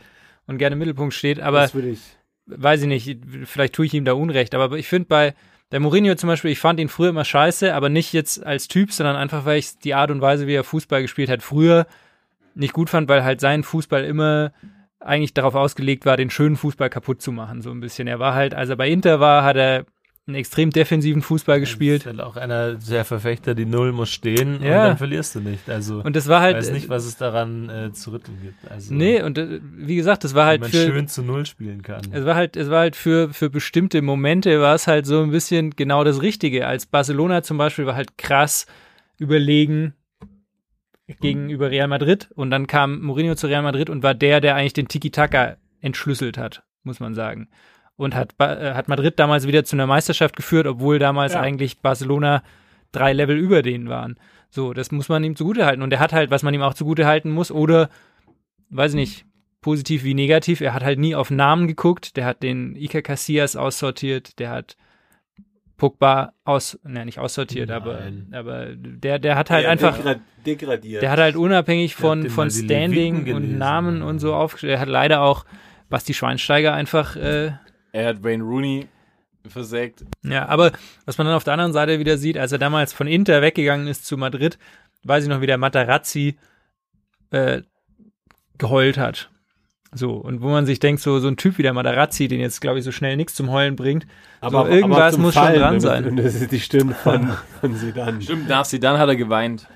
und gerne im Mittelpunkt steht. Aber das würde ich. weiß ich nicht, vielleicht tue ich ihm da Unrecht. Aber ich finde bei der Mourinho zum Beispiel, ich fand ihn früher immer scheiße, aber nicht jetzt als Typ, sondern einfach, weil ich die Art und Weise, wie er Fußball gespielt hat, früher nicht gut fand, weil halt sein Fußball immer eigentlich darauf ausgelegt war, den schönen Fußball kaputt zu machen, so ein bisschen. Er war halt, als er bei Inter war, hat er einen extrem defensiven Fußball gespielt. Ist halt auch einer der Verfechter, die Null muss stehen und Ja. dann verlierst du nicht. Also Und das war ich halt, weiß nicht, was es daran äh, zu rütteln gibt. Also, nee, und äh, wie gesagt, das war halt man für, schön zu Null spielen kann. Es war halt, es war halt für, für bestimmte Momente war es halt so ein bisschen genau das Richtige. Als Barcelona zum Beispiel war halt krass überlegen gegenüber Real Madrid und dann kam Mourinho zu Real Madrid und war der, der eigentlich den Tiki-Taka entschlüsselt hat, muss man sagen. Und hat, äh, hat Madrid damals wieder zu einer Meisterschaft geführt, obwohl damals Ja. eigentlich Barcelona drei Level über denen waren. So, das muss man ihm zugutehalten. Und er hat halt, was man ihm auch zugutehalten muss, oder, weiß ich nicht, positiv wie negativ, er hat halt nie auf Namen geguckt, der hat den Iker Casillas aussortiert, der hat Pogba aus, ne, nicht aussortiert, aber, Nein. aber der, der hat halt Ja, einfach, degra- degradiert. der hat halt unabhängig von, von Standing und? Namen und so aufgestellt. Er hat leider auch Basti Schweinsteiger einfach, äh, Er hat Wayne Rooney versägt. Ja, aber was man dann auf der anderen Seite wieder sieht, als er damals von Inter weggegangen ist zu Madrid, weiß ich noch, wie der Matarazzi äh, geheult hat. So, und wo man sich denkt, so, so ein Typ wie der Matarazzi, den jetzt, glaube ich, so schnell nichts zum Heulen bringt, so, irgendwas muss schon dran sein. Und das ist die Stirn von, von Zidane. Stimmt, nach sie dann hat er geweint.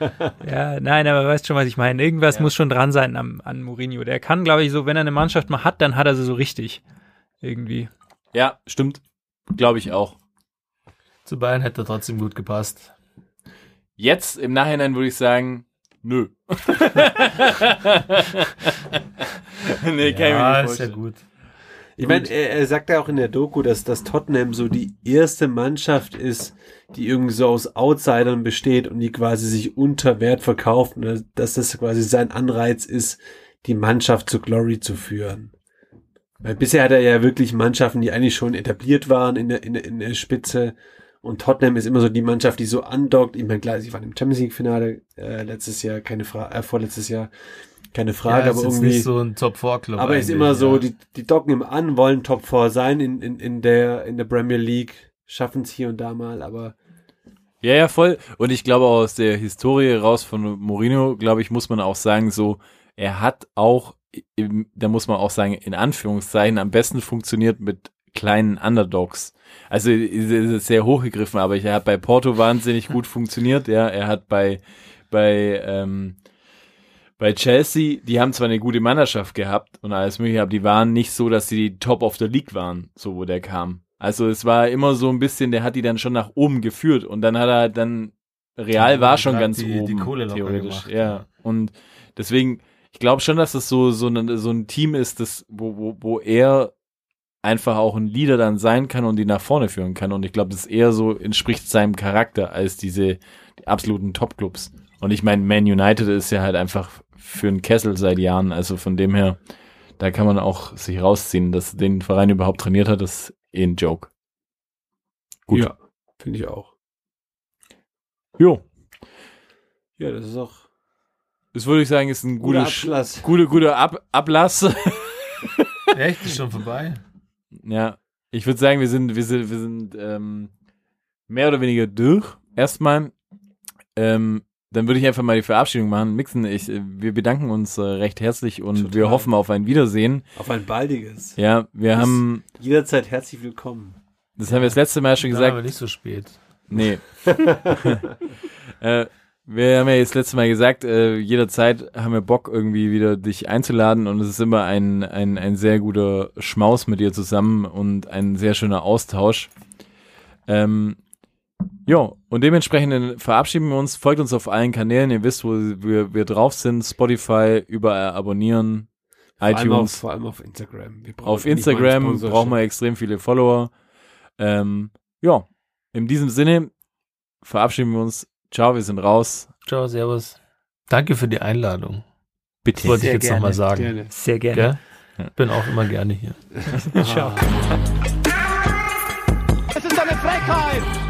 Ja, nein, aber weißt schon, was ich meine. Irgendwas Ja. muss schon dran sein am, an Mourinho. Der kann, glaube ich, so, wenn er eine Mannschaft mal hat, dann hat er sie so richtig. Irgendwie. Ja, stimmt. Glaube ich auch. Zu Bayern hätte er trotzdem gut gepasst. Jetzt im Nachhinein würde ich sagen, nö. nee, kann ja, ich mir nicht ist ja gut. Ich meine, er, er sagt ja auch in der Doku, dass, dass Tottenham so die erste Mannschaft ist, die irgendwie so aus Outsidern besteht und die quasi sich unter Wert verkauft und dass das quasi sein Anreiz ist, die Mannschaft zu Glory zu führen. Weil bisher hat er ja wirklich Mannschaften, die eigentlich schon etabliert waren in der, in der, in der Spitze und Tottenham ist immer so die Mannschaft, die so andockt. Ich meine, klar, sie waren im Champions League Finale äh, letztes Jahr, keine Frage, äh, vorletztes Jahr, keine Frage, ja, aber ist irgendwie. nicht so ein Top-4-Club. Aber ist immer so, ja. die, die docken ihm an, wollen Top 4 sein in, in, in, der, in der Premier League, schaffen es hier und da mal, aber Ja, ja, voll. Und ich glaube auch aus der Historie raus von Mourinho, glaube ich, muss man auch sagen, so, er hat auch, da muss man auch sagen, in Anführungszeichen am besten funktioniert mit kleinen Underdogs. Also es ist sehr hochgegriffen, aber er hat bei Porto wahnsinnig gut funktioniert. Ja, er hat bei bei ähm, bei Chelsea, die haben zwar eine gute Mannschaft gehabt und alles mögliche, aber die waren nicht so, dass sie die Top of the League waren, so wo der kam. Also es war immer so ein bisschen, der hat die dann schon nach oben geführt und dann hat er halt dann Real Ja, war die schon ganz die- die oben Kohle locker theoretisch. gemacht, ja. ja. und deswegen, ich glaube schon, dass das so so, eine, so ein Team ist, das wo, wo, wo er einfach auch ein Leader dann sein kann und die nach vorne führen kann. Und ich glaube, das eher so entspricht seinem Charakter als diese die absoluten Top-Clubs. Und ich meine, Man United ist ja halt einfach für einen Kessel seit Jahren. Also von dem her, da kann man auch sich rausziehen, dass den Verein überhaupt trainiert hat, das ist eh ein Joke. Gut. ja, finde ich auch. Jo. Ja, das ist auch Das würde ich sagen, ist ein guter guter, Abschluss. guter, guter Ab Ablass. Echt? Ist schon vorbei? Ja, ich würde sagen, wir sind, wir sind, wir sind ähm, mehr oder weniger durch. Erstmal, ähm, dann würde ich einfach mal die Verabschiedung machen. Mixen, ich, äh, wir bedanken uns äh, recht herzlich und Total. wir hoffen auf ein Wiedersehen. Auf ein baldiges. Ja, wir haben, Jederzeit herzlich willkommen. das haben wir das letzte Mal schon gesagt. aber nicht so spät. Nee. äh, wir haben ja jetzt letztes Mal gesagt, äh, jederzeit haben wir Bock, irgendwie wieder dich einzuladen und es ist immer ein, ein, ein sehr guter Schmaus mit dir zusammen und ein sehr schöner Austausch. Ähm, ja, und dementsprechend verabschieden wir uns. Folgt uns auf allen Kanälen. Ihr wisst, wo wir, wir drauf sind. Spotify, überall abonnieren. Vor allem, auf, iTunes. vor allem auf Instagram. Auf Instagram brauchen wir extrem viele Follower. Ähm, ja, in diesem Sinne verabschieden wir uns. Ciao, wir sind raus. Ciao, servus. Danke für die Einladung. Bitte. Das wollte Sehr ich jetzt gerne. nochmal sagen. Gerne. Sehr gerne. Gell? Bin auch immer gerne hier. Ciao. Es ist eine Frechheit.